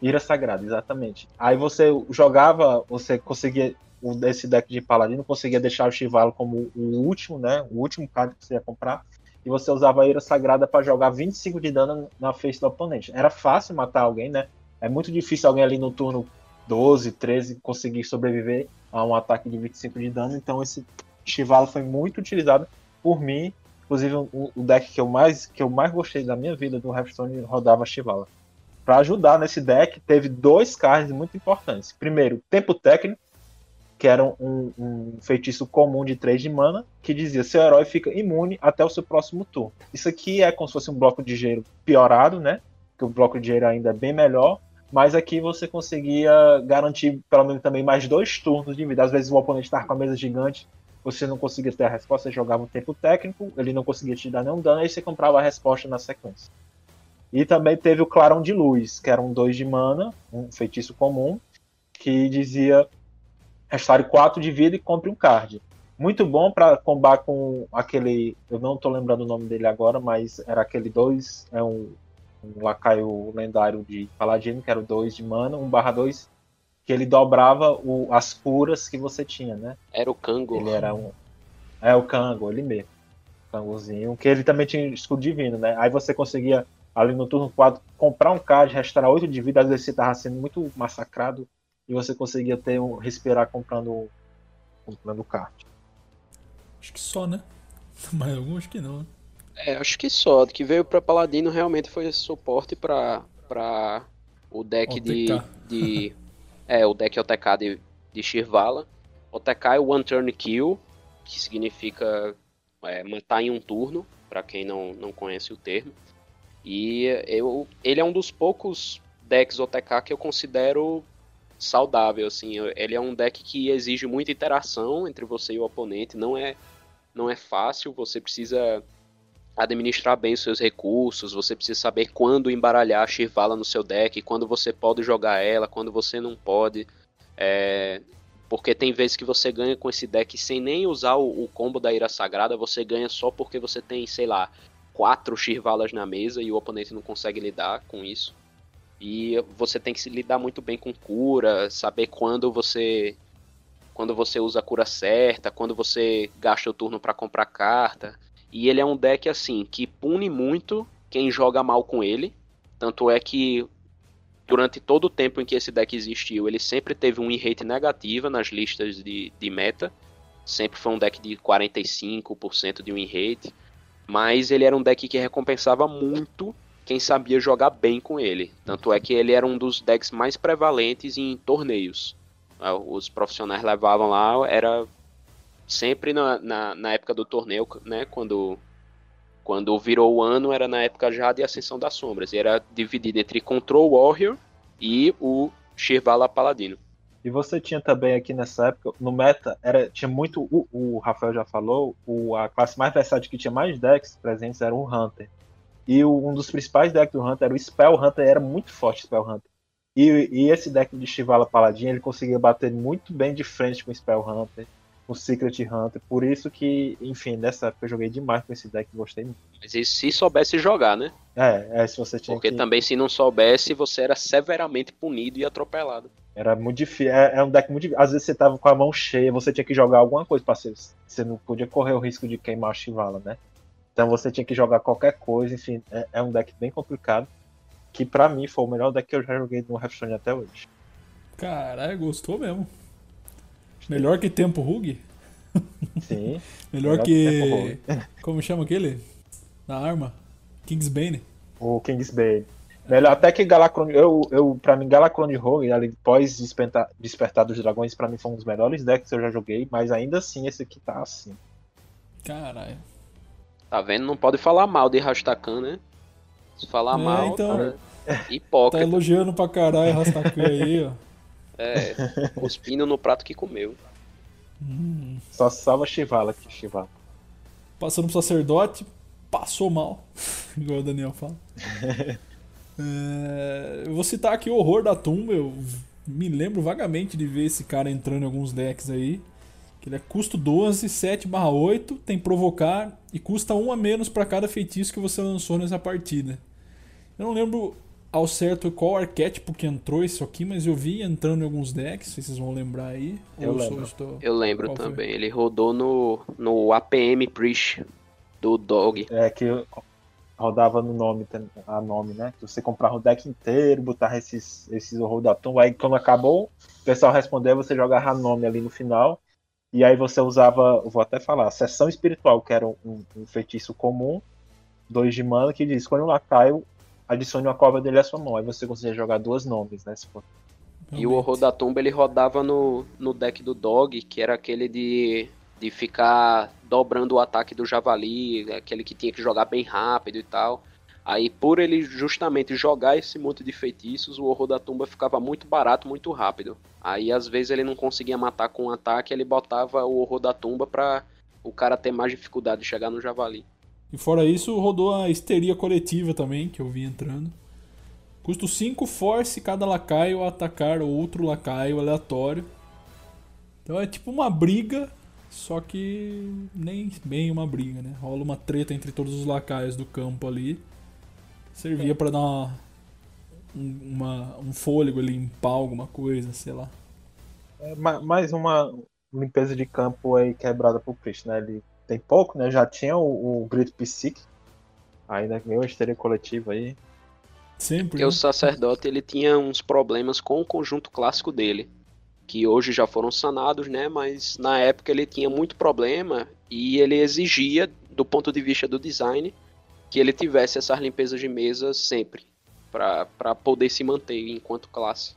Ira sagrada, exatamente. Aí você jogava, você conseguia esse deck de paladino, conseguia deixar o Chivalo como o último, né? O último card que você ia comprar. E você usava a ira sagrada para jogar 25 de dano na face do oponente. Era fácil matar alguém, né? É muito difícil alguém ali no turno 12, 13 conseguir sobreviver a um ataque de 25 de dano. Então esse Chivalo foi muito utilizado por mim Inclusive, o, deck que eu, mais, que eu mais gostei da minha vida do Hearthstone rodava Shivala. Para ajudar nesse deck, teve dois cards muito importantes. Primeiro, Tempo Técnico, que era um, um, feitiço comum de 3 de mana, que dizia seu herói fica imune até o seu próximo turno. Isso aqui é como se fosse um bloco de gelo piorado, né? Que o bloco de gelo ainda é bem melhor, mas aqui você conseguia garantir pelo menos também mais dois turnos de vida. Às vezes o oponente estava com a mesa gigante você não conseguia ter a resposta, você jogava um tempo técnico, ele não conseguia te dar nenhum dano, aí você comprava a resposta na sequência. E também teve o Clarão de Luz, que era um 2 de mana, um feitiço comum, que dizia restaure 4 de vida e compre um card. Muito bom para combar com aquele. Eu não estou lembrando o nome dele agora, mas era aquele 2. É um, um lacaio lendário de Paladino, que era o 2 de mana, 1 barra 2 que ele dobrava o, as curas que você tinha, né? Era o Kango. Ele era um. É o Kango, ele mesmo. Kangozinho. Que ele também tinha escudo divino, né? Aí você conseguia, ali no turno 4, comprar um card, restaurar 8 de vida, às vezes você tava sendo muito massacrado. E você conseguia ter um. respirar comprando. comprando o card. Acho que só, né? Mais algum acho que não, né? É, acho que só. Que veio pra Paladino realmente foi suporte pra, pra o deck de, de É, o deck OTK de, de Shirvala. OTK é o One Turn Kill, que significa é, matar em um turno, para quem não, não conhece o termo. E eu, ele é um dos poucos decks OTK que eu considero saudável, assim. Ele é um deck que exige muita interação entre você e o oponente, não é, não é fácil, você precisa administrar bem os seus recursos, você precisa saber quando embaralhar a Shirvala no seu deck, quando você pode jogar ela, quando você não pode. É, porque tem vezes que você ganha com esse deck sem nem usar o, o, combo da Ira Sagrada, você ganha só porque você tem, sei lá, quatro Shirvalas na mesa e o oponente não consegue lidar com isso. E você tem que se lidar muito bem com cura, saber quando você quando você usa a cura certa, quando você gasta o turno para comprar carta. E ele é um deck assim que pune muito quem joga mal com ele. Tanto é que durante todo o tempo em que esse deck existiu, ele sempre teve um rate negativa nas listas de, de meta. Sempre foi um deck de 45% de win rate. Mas ele era um deck que recompensava muito quem sabia jogar bem com ele. Tanto é que ele era um dos decks mais prevalentes em torneios. Ah, os profissionais levavam lá, era sempre na, na, na época do torneio, né? Quando, quando virou o ano, era na época já de Ascensão das Sombras. E era dividido entre Control Warrior e o Shirvala Paladino. E você tinha também aqui nessa época, no meta, era, tinha muito. O, o Rafael já falou, o, a classe mais versátil que tinha mais decks presentes era o Hunter. E o, um dos principais decks do Hunter era o Spell Hunter, era muito forte o Spell Hunter. E, e esse deck de Shivala Paladin, ele conseguia bater muito bem de frente com o Spell Hunter, o Secret Hunter. Por isso que, enfim, nessa época eu joguei demais com esse deck, gostei muito. Mas e se soubesse jogar, né? É, é se você tinha Porque que... também se não soubesse, você era severamente punido e atropelado. Era muito difícil, é, é um deck muito difícil. Às vezes você tava com a mão cheia, você tinha que jogar alguma coisa para ser. Você não podia correr o risco de queimar a Shivala, né? Então você tinha que jogar qualquer coisa, enfim, é, é um deck bem complicado. Que para mim foi o melhor deck que eu já joguei no Hearthstone até hoje. Caralho, gostou mesmo. Melhor que Tempo Rug? Sim. melhor, melhor, que. que como chama aquele? Na arma? Kingsbane. O Kingsbane. Melhor até que Galacrone. Eu, eu, pra mim, Galacrone Rogue, ali, pós despertar, despertar dos Dragões, pra mim foi um dos melhores decks que eu já joguei, mas ainda assim esse aqui tá assim. Caralho. Tá vendo? Não pode falar mal de Rastakan, né? Se falar é, mal, então, tá hipócrita. Tá elogiando pra caralho Rastakan aí, ó. É, cuspindo no prato que comeu. Hum. Só salva Chivala aqui, Chivala. Passando pro sacerdote, passou mal. Igual o Daniel fala. é, eu vou citar aqui o horror da tumba. Eu me lembro vagamente de ver esse cara entrando em alguns decks aí. Que ele é custo 12, 7 barra 8, tem provocar e custa 1 a menos para cada feitiço que você lançou nessa partida. Eu não lembro ao certo qual arquétipo que entrou isso aqui, mas eu vi entrando em alguns decks, se vocês vão lembrar aí. Eu lembro, estou... eu lembro também, ele rodou no, no APM Priest do Dog. É, que rodava no nome, a nome, né? Você comprava o deck inteiro, botava esses, esses horror da tumba, aí quando acabou, o pessoal respondeu, você jogava nome ali no final, e aí você usava, vou até falar, sessão espiritual, que era um, um feitiço comum, dois de mana, que diz, quando um lacaio, adicione uma cova dele à sua mão. Aí você conseguia jogar duas nomes, né? For... E o horror da tumba ele rodava no, no deck do Dog, que era aquele de, de ficar dobrando o ataque do Javali, aquele que tinha que jogar bem rápido e tal. Aí, por ele justamente jogar esse monte de feitiços, o horror da tumba ficava muito barato, muito rápido. Aí, às vezes, ele não conseguia matar com um ataque, ele botava o horror da tumba pra o cara ter mais dificuldade de chegar no javali. E fora isso, rodou a histeria coletiva também, que eu vi entrando. Custo 5 force cada lacaio a atacar outro lacaio aleatório. Então é tipo uma briga, só que nem bem uma briga, né? Rola uma treta entre todos os lacaios do campo ali. Servia para dar uma, uma, um fôlego, limpar alguma coisa, sei lá. É, mais uma limpeza de campo aí quebrada pro Priest, né? Ele tem pouco, né? Já tinha o, o grito psíquico. Ainda veio uma histeria coletiva aí. Sempre. Porque né? o sacerdote ele tinha uns problemas com o conjunto clássico dele. Que hoje já foram sanados, né? Mas na época ele tinha muito problema e ele exigia, do ponto de vista do design, que ele tivesse essas limpezas de mesa sempre, para poder se manter enquanto classe.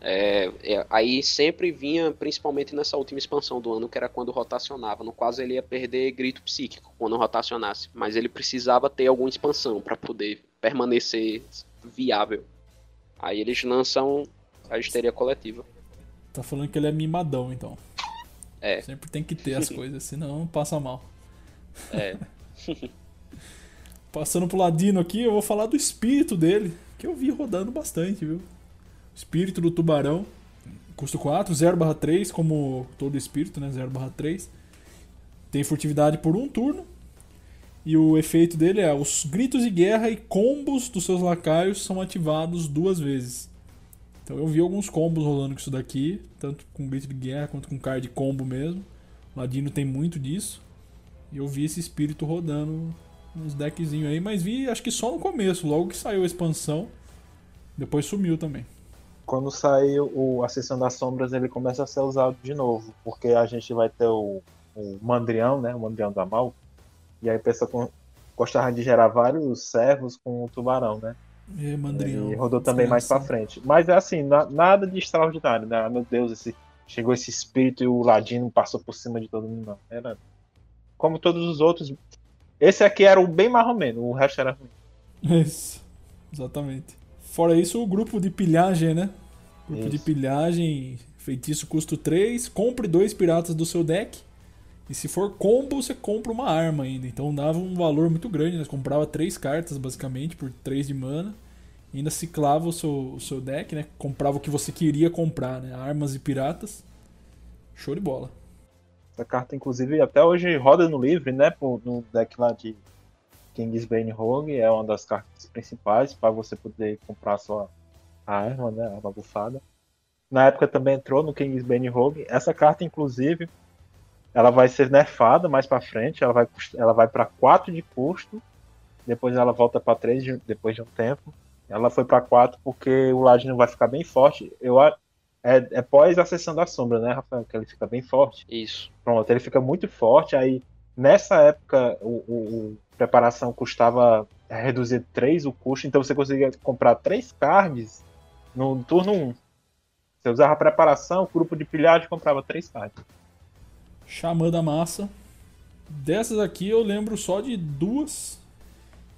É, é, aí sempre vinha, principalmente nessa última expansão do ano, que era quando rotacionava. No caso, ele ia perder grito psíquico quando rotacionasse, mas ele precisava ter alguma expansão para poder permanecer viável. Aí eles lançam A histeria coletiva. Tá falando que ele é mimadão, então. É. Sempre tem que ter as coisas, senão passa mal. É. Passando pro Ladino aqui, eu vou falar do espírito dele, que eu vi rodando bastante, viu? Espírito do Tubarão, custo 4, 0 3, como todo espírito, né? 0 3. Tem furtividade por um turno. E o efeito dele é: os gritos de guerra e combos dos seus lacaios são ativados duas vezes. Então eu vi alguns combos rolando com isso daqui, tanto com grito de guerra quanto com card combo mesmo. O Ladino tem muito disso. E eu vi esse espírito rodando uns deckzinhos aí, mas vi acho que só no começo, logo que saiu a expansão. Depois sumiu também. Quando saiu o, a Sessão das Sombras, ele começa a ser usado de novo, porque a gente vai ter o, o Mandrião, né? O Mandrião da Mal. E aí a pessoa gostava de gerar vários servos com o tubarão, né? E, Mandrião, e rodou também mais pra frente. Mas é assim, na, nada de extraordinário, né? Meu Deus, esse, chegou esse espírito e o Ladino passou por cima de todo mundo. Não. Era como todos os outros. Esse aqui era o bem menos, o resto era ruim. Isso, exatamente. Fora isso, o grupo de pilhagem, né? Grupo isso. de pilhagem, feitiço custo 3, compre dois piratas do seu deck. E se for combo, você compra uma arma ainda. Então dava um valor muito grande, né? Você comprava três cartas, basicamente, por 3 de mana. E ainda ciclava o seu, o seu deck, né? Comprava o que você queria comprar, né? Armas e piratas. Show de bola. Essa carta, inclusive, até hoje roda no livre, né? No deck lá de Kingsbane Rogue. É uma das cartas principais para você poder comprar sua arma, né? A arma bufada. Na época também entrou no Kingsbane Rogue. Essa carta, inclusive, ela vai ser nerfada mais para frente. Ela vai, ela vai para 4 de custo. Depois ela volta para 3 de, depois de um tempo. Ela foi para 4 porque o Ladino vai ficar bem forte. Eu, é, é pós a sessão da sombra, né, Rafael? Que ele fica bem forte. Isso. Pronto, ele fica muito forte. Aí, nessa época, o, o, o preparação custava reduzir 3 o custo, então você conseguia comprar 3 cards no turno 1. Você usava preparação, grupo de pilhagem comprava 3 cards. Xamã da massa. Dessas aqui eu lembro só de duas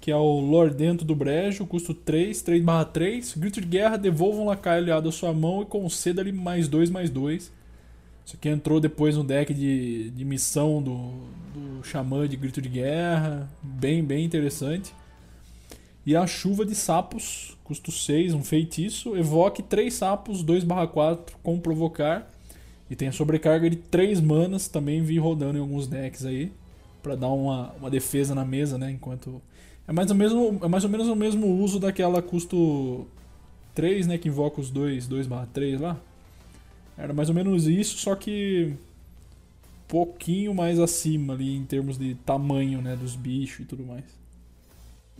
que é o Lordento do Brejo, custo 3, 3 barra 3. Grito de guerra, devolva um lacaio aliado à sua mão e conceda-lhe mais 2, mais 2. Isso aqui entrou depois no deck de, de missão do, do Xamã de Grito de Guerra. Bem, bem interessante. E a Chuva de Sapos, custo 6, um feitiço. Evoque 3 sapos, 2 barra 4 com provocar. E tem a sobrecarga de 3 manas, também vi rodando em alguns decks aí. para dar uma, uma defesa na mesa, né? Enquanto é mais, o mesmo, é mais ou menos o mesmo uso daquela custo 3, né? Que invoca os dois 2/3 lá. Era mais ou menos isso, só que pouquinho mais acima ali em termos de tamanho, né, dos bichos e tudo mais.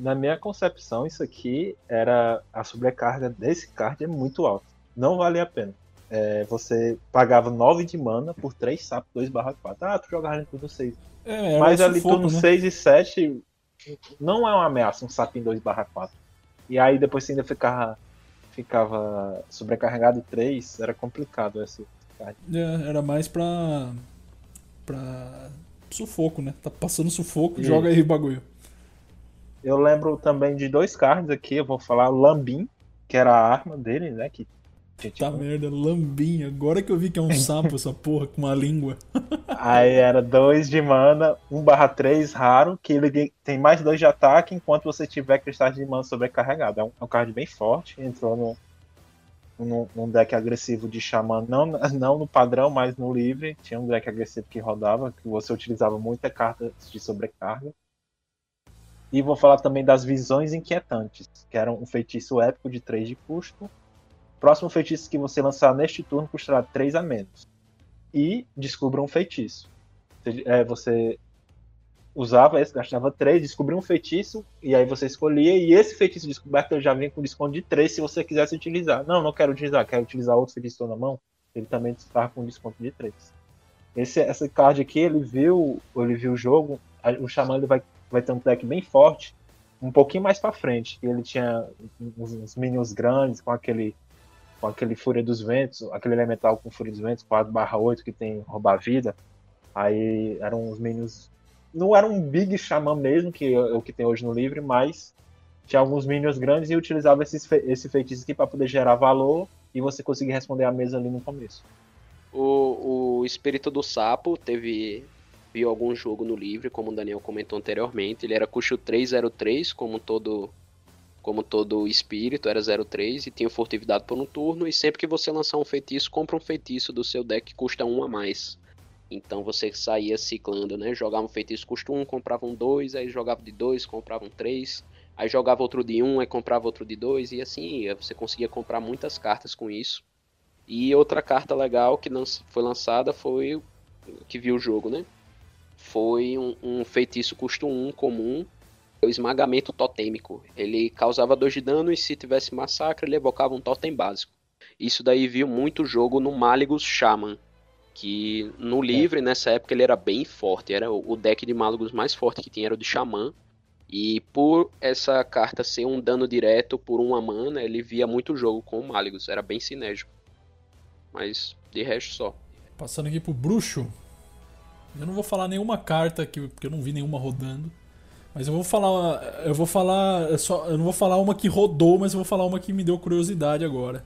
Na minha concepção, isso aqui era a sobrecarga desse card é muito alta. Não vale a pena. É, você pagava 9 de mana por 3 sapos 2/4. Ah, tu jogava no turno 6. É, Mas ali sufoco, turno né? 6 e 7 não é uma ameaça um sapinho 2 barra 4. E aí depois você ainda ficava, ficava sobrecarregado 3, era complicado esse é, era mais pra. pra. sufoco, né? Tá passando sufoco, e... joga aí o bagulho. Eu lembro também de dois cards aqui, eu vou falar o Lambin, que era a arma dele, né? Que Gente, tá merda, lambinha. Agora que eu vi que é um sapo essa porra com uma língua. Aí era 2 de mana, 1 barra 3 raro, que ele tem mais 2 de ataque enquanto você tiver cristais de mana sobrecarregado. É um, é um card bem forte, entrou no, no, num deck agressivo de Xamã, não, não no padrão, mas no livre. Tinha um deck agressivo que rodava, que você utilizava muita carta de sobrecarga. E vou falar também das visões inquietantes, que era um feitiço épico de 3 de custo Próximo feitiço que você lançar neste turno custará 3 a menos. E descubra um feitiço. É, você usava esse, gastava 3, descobriu um feitiço, e aí você escolhia, e esse feitiço descoberto já vinha com desconto de 3 se você quisesse utilizar. Não, não quero utilizar, quero utilizar outro feitiço na mão, ele também estava com desconto de 3. Esse, essa card aqui, ele viu, ele viu o jogo, o Xamã ele vai, vai ter um deck bem forte, um pouquinho mais para frente. Ele tinha uns, uns minions grandes, com aquele com aquele Fúria dos Ventos, aquele elemental com Fúria dos Ventos 4/8 que tem roubar vida. Aí eram uns minions. Não era um Big Xamã mesmo, que é o que tem hoje no livre, mas tinha alguns minions grandes e utilizava esses, esse feitiço aqui para poder gerar valor e você conseguir responder a mesa ali no começo. O, o Espírito do Sapo teve. Viu algum jogo no livre, como o Daniel comentou anteriormente. Ele era custo 303, como todo como todo espírito, era 03 e tinha furtividade por um turno. E sempre que você lançar um feitiço, compra um feitiço do seu deck que custa um a mais. Então você saía ciclando, né? Jogava um feitiço custo 1, comprava um 2, aí jogava de 2, comprava um 3, aí jogava outro de 1, aí comprava outro de 2, e assim ia. Você conseguia comprar muitas cartas com isso. E outra carta legal que foi lançada foi que viu o jogo, né? Foi um, um feitiço custo 1 comum, o esmagamento totêmico. Ele causava 2 de dano e se tivesse massacre, ele evocava um totem básico. Isso daí viu muito jogo no Malygos Shaman, que no livre, é. nessa época, ele era bem forte. Era o deck de Malygos mais forte que tinha era o de Xamã. E por essa carta ser um dano direto por uma mana, ele via muito jogo com o Malygos. Era bem sinérgico. Mas de resto só. Passando aqui pro bruxo. Eu não vou falar nenhuma carta aqui, porque eu não vi nenhuma rodando. Mas eu vou falar. Eu vou falar. Eu, só, eu não vou falar uma que rodou, mas eu vou falar uma que me deu curiosidade agora.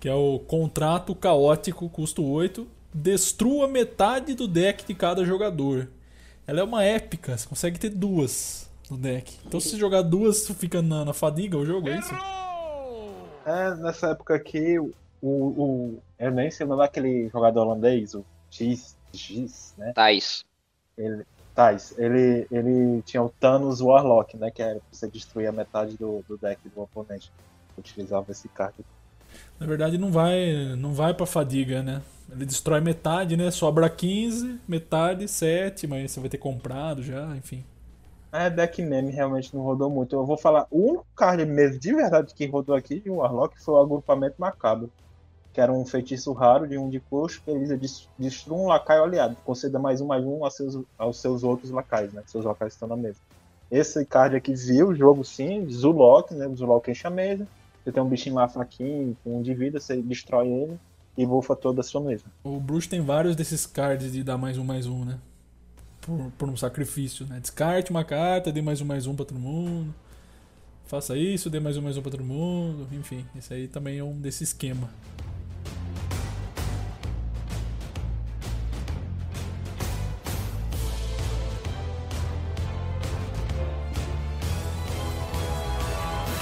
Que é o contrato caótico, custo 8 destrua metade do deck de cada jogador. Ela é uma épica, você consegue ter duas no deck. Então se você jogar duas, fica na, na fadiga o jogo, é isso? É, nessa época aqui, o, o, eu nem sei o nome daquele jogador holandês, o X, X né? Tais. Ele, Tais, ele, ele tinha o Thanos Warlock, né? Que era pra você destruir a metade do, do deck do oponente. Utilizava esse card. Na verdade não vai, não vai pra fadiga, né? Ele destrói metade, né? Sobra 15, metade 7, mas você vai ter comprado já, enfim. É, deck meme realmente não rodou muito. Eu vou falar, o único card mesmo de verdade que rodou aqui de Warlock foi o agrupamento macabro. Que era um feitiço raro de um de coxo que ele destrua um lacaio aliado. Conceda mais um, mais um aos seus, aos seus outros lacaios, né? Seus lacaios estão na mesa. Esse card aqui viu o jogo sim, Zulok, né? Zulok enche a mesa. Você tem um bichinho lá fraquinho, com um de vida, você destrói ele e bufa toda a sua mesa. O bruxo tem vários desses cards de dar mais um, mais um, né? Por, por um sacrifício, né? Descarte uma carta, dê mais um, mais um pra todo mundo. Faça isso, dê mais um, mais um pra todo mundo. Enfim, esse aí também é um desse esquema.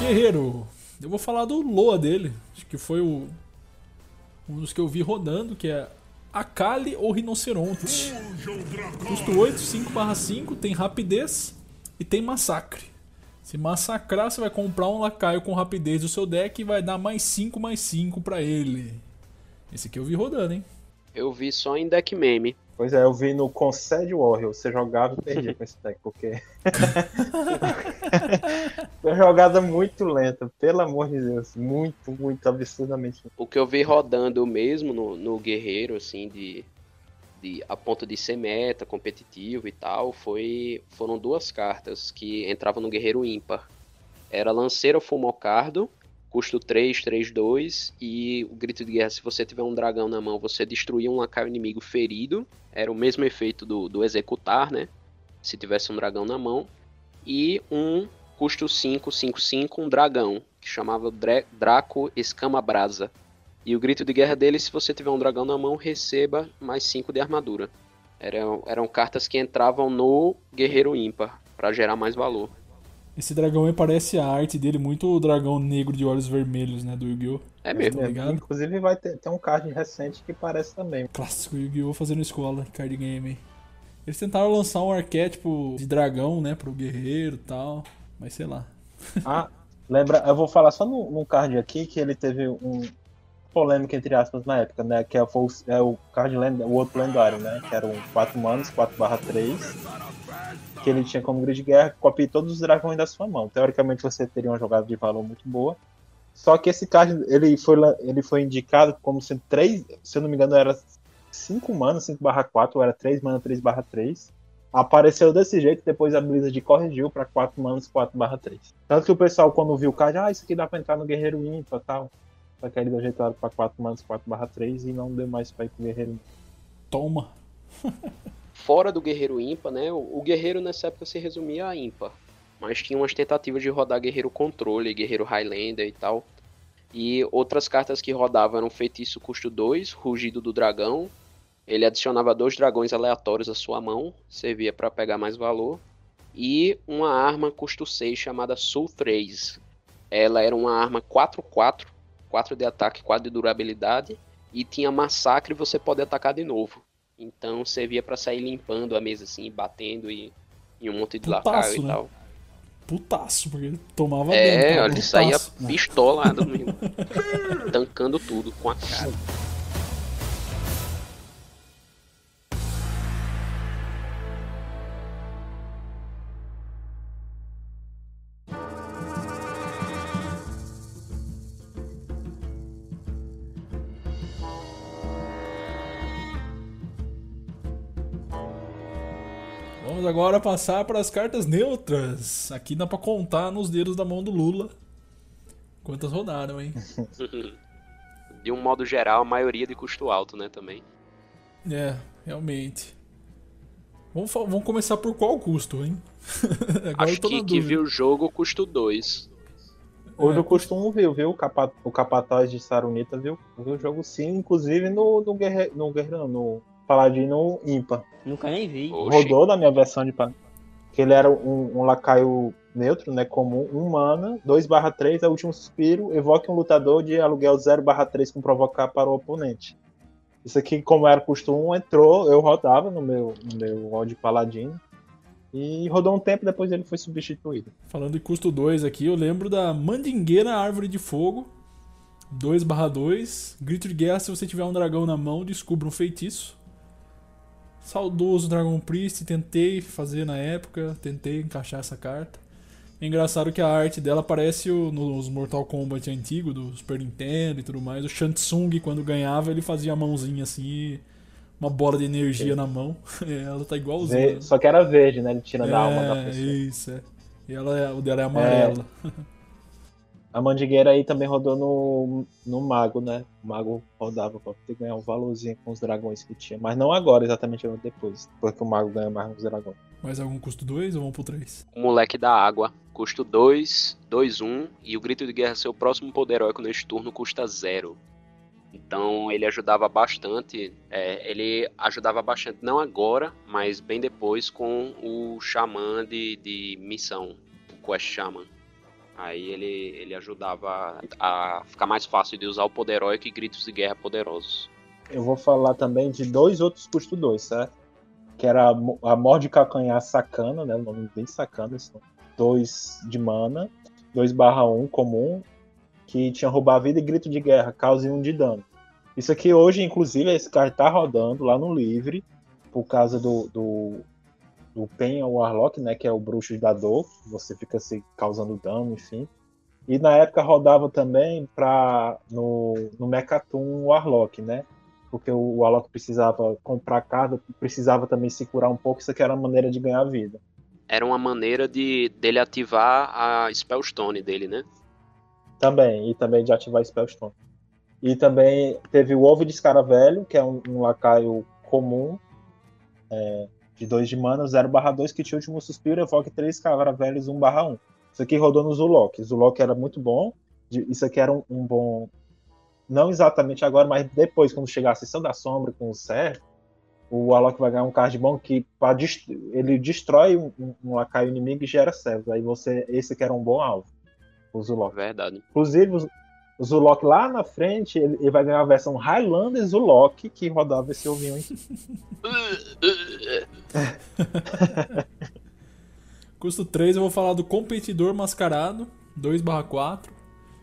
Guerreiro, eu vou falar do Loa dele, acho que foi o um dos que eu vi rodando, que é Akali ou Rinoceronte. Custo 8, 5/5, tem rapidez e tem massacre. Se massacrar, você vai comprar um lacaio com rapidez do seu deck e vai dar mais 5 mais 5 para ele. Esse aqui eu vi rodando, hein? Eu vi só em deck meme. Pois é, eu vi no Concede Warrior, você jogava e perdia com esse deck, porque. Foi jogada muito lenta, pelo amor de Deus. Muito, muito, absurdamente. O que eu vi rodando mesmo no, no Guerreiro, assim, de, de. a ponto de ser meta, competitivo e tal, foi. Foram duas cartas que entravam no Guerreiro ímpar. Era Lanceiro Fumocardo custo 3, 3, 2 e o grito de guerra, se você tiver um dragão na mão, você destruía um lacaio inimigo ferido. Era o mesmo efeito do, do executar, né? Se tivesse um dragão na mão. E um custo 5, 5, 5, um dragão, que chamava Dra Draco Escama Brasa. E o grito de guerra dele, se você tiver um dragão na mão, receba mais 5 de armadura. Eram, eram cartas que entravam no guerreiro ímpar, para gerar mais valor. Esse dragão aí parece a arte dele muito o dragão negro de olhos vermelhos, né, do Yu-Gi-Oh! É mesmo. Tá ligado? Inclusive vai ter, ter um card recente que parece também. Clássico Yu-Gi-Oh! fazendo escola, card game. Eles tentaram lançar um arquétipo de dragão, né, pro guerreiro e tal, mas sei lá. Ah, lembra, eu vou falar só num, num card aqui que ele teve um polêmica entre aspas na época, né, que é, o, é o card o outro lendário, né, que era um 4 manos, 4/3 que ele tinha como grid de guerra, copie todos os dragões da sua mão. Teoricamente você teria uma jogada de valor muito boa. Só que esse card ele foi, ele foi indicado como sendo 3, se eu não me engano, era 5 mana, 5 barra 4, ou era 3 mana, 3 barra 3. Apareceu desse jeito, depois a Blizzard corrigiu para 4 manas, 4 barra 3. Tanto que o pessoal, quando viu o card, ah, isso aqui dá pra entrar no Guerreiro Ímpar e tal. Só que ele deu ajeitado pra 4 manas, 4 barra 3 e não deu mais pra ir pro Guerreiro Ímpar. Toma! fora do guerreiro ímpar, né? O, o guerreiro nessa época se resumia a ímpar. Mas tinha umas tentativas de rodar guerreiro controle, guerreiro Highlander e tal. E outras cartas que rodavam eram Feitiço Custo 2, Rugido do Dragão. Ele adicionava dois dragões aleatórios à sua mão, servia para pegar mais valor. E uma arma custo 6 chamada Soul 3. Ela era uma arma 4-4, 4 de ataque, 4 de durabilidade. E tinha massacre e você pode atacar de novo. Então servia para sair limpando a mesa assim, batendo e, em um monte de Putaço, lacaio e né? tal. Putaço, porque ele tomava É, dano, cara, ele saía putaço, né? pistolado mesmo. tancando tudo com a cara. Agora passar para as cartas neutras. Aqui dá pra contar nos dedos da mão do Lula. Quantas rodaram, hein? De um modo geral, a maioria de custo alto, né, também. É, realmente. Vamos, vamos começar por qual custo, hein? Agora Acho eu tô que, que viu o jogo custo 2. O É. do costume viu, viu? O, capa, o capataz de Sarunita viu, viu o jogo sim, inclusive no, no, guerre, no guerreiro, no Paladino ímpar. Nunca nem vi. Oxi. Rodou na minha versão de Paladino. Que ele era um, um lacaio neutro, né? Comum, 1 mana, 2 barra 3, é o último suspiro, evoque um lutador de aluguel 0 barra 3 com provocar para o oponente. Isso aqui, como era custo 1, entrou, eu rodava no meu, no meu odd paladino. E rodou um tempo, depois ele foi substituído. Falando de custo 2 aqui, eu lembro da Mandingueira Árvore de Fogo. 2/2. Grito de guerra: se você tiver um dragão na mão, descubra um feitiço. Saudoso Dragon Priest, tentei fazer na época, tentei encaixar essa carta. É engraçado que a arte dela parece o- nos Mortal Kombat antigo, do Super Nintendo e tudo mais. O Shansung, quando ganhava, ele fazia a mãozinha assim, uma bola de energia na mão. É, ela tá igualzinha. Só que era verde, né? Ele tira da alma da É, pessoa. isso, é. E ela é, o dela é amarela. A Mandigueira aí também rodou no, no Mago, né? O Mago rodava pra poder ganhar um valorzinho com os dragões que tinha. Mas não agora, exatamente depois. Porque o Mago ganha mais nos dragões. Mais algum custo 2 ou vamos pro 3? O moleque da água, custo 2, 2, 1. E o grito de guerra, seu próximo poder heróico neste turno, custa 0. Então ele ajudava bastante. é, ele ajudava bastante, não agora, mas bem depois com o Xamã de, de missão, o Quest Shaman. Aí ele, ele ajudava a ficar mais fácil de usar o poder heróico e gritos de guerra poderosos. Eu vou falar também de dois outros custo 2, certo? Que era a Mo- a Morde Calcanhar Sacana, né? O nome bem sacana. São dois de mana, 2 barra 1 comum, que tinha roubar vida e grito de guerra, cause 1 de dano. Isso aqui hoje, inclusive, esse cara tá rodando lá no livre, por causa do, do, do Pen Warlock, né? Que é o bruxo da dor. Você fica se causando dano, enfim. E na época rodava também pra, no, no Mechatum Warlock, né? Porque o Warlock precisava comprar carta, precisava também se curar um pouco, isso aqui era uma maneira de ganhar vida. Era uma maneira de dele ativar a Spellstone dele, né? Também, e também de ativar Spellstone. E também teve o Ovo de Escaravelho, que é um, um lacaio comum, é, de 2 de mana, 0 2, que tinha último suspiro, evoque 3 escaravelhos 1 1. Isso aqui rodou no Zulok. Zulok era muito bom, isso aqui era um, um bom... Não exatamente agora, mas depois, quando chegar a Sessão da Sombra com o Ser, o Warlock vai ganhar um card bom que pra ele destrói um, um, um lacaio inimigo e gera servos. Aí você, esse aqui era um bom alvo, o Zulok. Verdade. Inclusive, o- o Zulok lá na frente, ele, ele vai ganhar a versão Highlander Zulok, que rodava esse ovinho aí. Custo 3 eu vou falar do Competidor Mascarado, 2/4.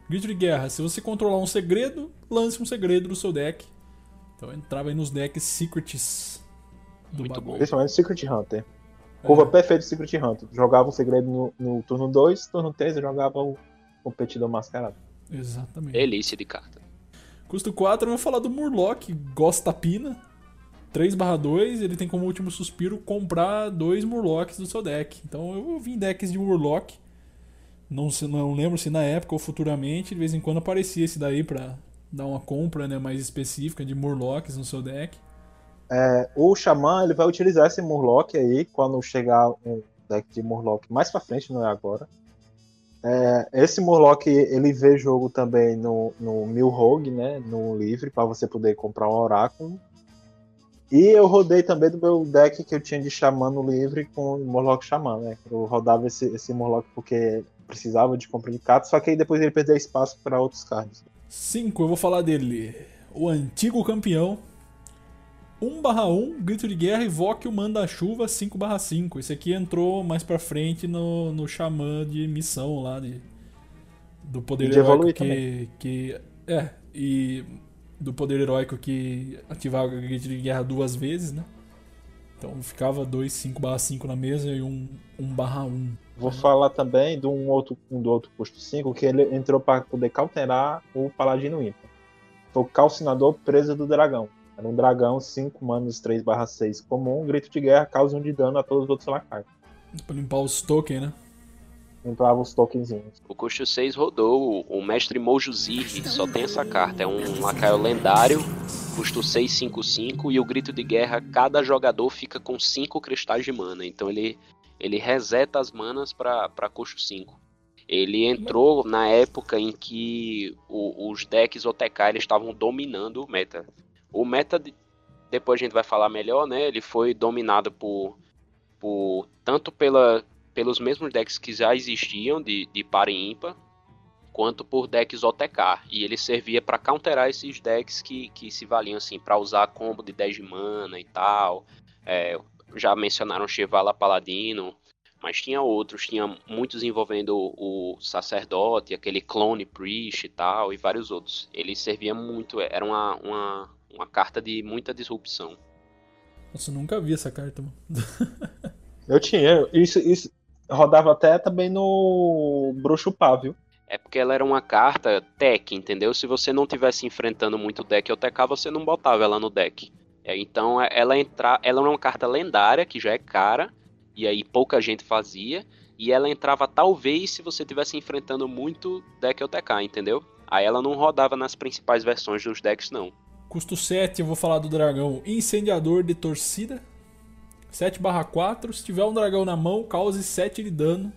Grito de guerra: se você controlar um segredo, lance um segredo do seu deck. Então eu entrava aí nos decks Secrets do Muito bagulho. bom. Principalmente Secret Hunter. Curva É. perfeita de Secret Hunter. Jogava um segredo no, no turno 2, turno 3 eu jogava o competidor mascarado. Exatamente. Delícia de carta. Custo 4, eu vou falar do Murloc, Gosta Pina. 3/2, ele tem como último suspiro comprar dois Murlocs do seu deck. Então eu vi em decks de Murloc. Não, se- não lembro se na época ou futuramente, de vez em quando aparecia esse daí pra dar uma compra né, mais específica de Murlocs no seu deck. É, o Xamã ele vai utilizar esse Murloc aí quando chegar um deck de Murloc mais pra frente, não é agora. É, esse Murloc ele vê jogo também no, no Milrogue, né? No livre, para você poder comprar um oráculo. E eu rodei também do meu deck que eu tinha de Xamã no livre com o Morlock Xamã, né? Eu rodava esse, esse Morlock porque precisava de compra de cartas, só que aí depois ele perdeu espaço para outros cards. 5, eu vou falar dele. O antigo campeão. 1/1, grito de guerra, evoque o manda-chuva 5/5. Esse aqui entrou mais pra frente no, no Xamã de missão lá de, do poder De heróico que, que. É, e do poder heróico que ativava o grito de guerra duas vezes, né? Então ficava 2 5/5 na mesa e um 1/1. Vou falar também de um outro, um do outro custo 5 que ele entrou para poder cauterar o Paladino Ímpar. Foi o Calcinador Presa do Dragão. Era um dragão 5 manos 3/6 comum, grito de guerra, causa 1 de dano a todos os outros lacaios. Pra limpar os tokens, né? Entrava os tokenzinhos. O custo 6 rodou o, mestre Mojuzir, só tem essa carta. É um lacaio lendário, custo 655 e o grito de guerra, cada jogador fica com 5 cristais de mana. Então ele, ele reseta as manas para custo 5. Ele entrou na época em que o- os decks OTK estavam dominando o meta. O meta, de- depois a gente vai falar melhor, né? Ele foi dominado por, por tanto pela, pelos mesmos decks que já existiam de, de par e ímpar, quanto por decks OTK. E ele servia para counterar esses decks que, que se valiam assim, para usar combo de 10 de mana e tal. É, já mencionaram Chevala Paladino, mas tinha outros, tinha muitos envolvendo o, o sacerdote, aquele clone priest e tal, e vários outros. Ele servia muito, era uma, uma, uma carta de muita disrupção. Nossa, eu nunca vi essa carta, mano. Eu tinha. Isso, isso rodava até também no Bruxo Pá, viu? É porque ela era uma carta tech, entendeu? Se você não tivesse enfrentando muito deck OTK, você não botava ela no deck. É, então é- ela entra, ela é uma carta lendária que já é cara e aí pouca gente fazia e ela entrava talvez se você tivesse enfrentando muito deck OTK, entendeu? Aí ela não rodava nas principais versões dos decks não. Custo 7, eu vou falar do dragão Incendiador de Torcida. 7/4. Se tiver um dragão na mão, cause 7 de dano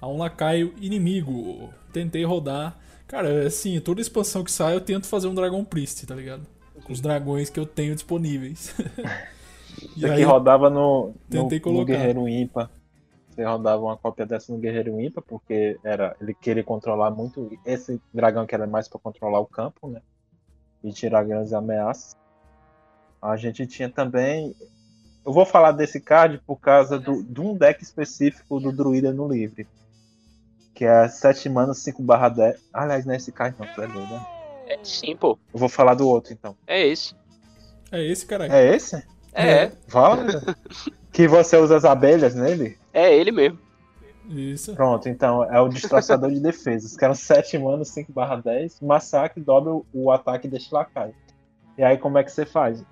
a um lacaio inimigo. Tentei rodar. Cara, assim, toda expansão que sai eu tento fazer um Dragon Priest, tá ligado? Com os dragões que eu tenho disponíveis. e Isso aqui rodava no, no, tentei no colocar. Guerreiro Ímpar. Você rodava uma cópia dessa no Guerreiro Ímpar, porque era, ele queria controlar muito esse dragão que era mais para controlar o campo, né? E tirar grandes ameaças. A gente tinha também. Eu vou falar desse card por causa do, de um deck específico do Druida no livre. Que é 7 manas 5 barra 10. Aliás, não é esse card não, tu é doido, né? É, sim, pô. Eu vou falar do outro então. É esse. É esse, caralho. É esse? É, Fala. que você usa as abelhas nele? é ele mesmo. Isso. Pronto, então é o destroçador de defesas, que eram 7 manos, 5 barra 10, massacre, dobra o, ataque deste lacaio. E aí como é que você faz?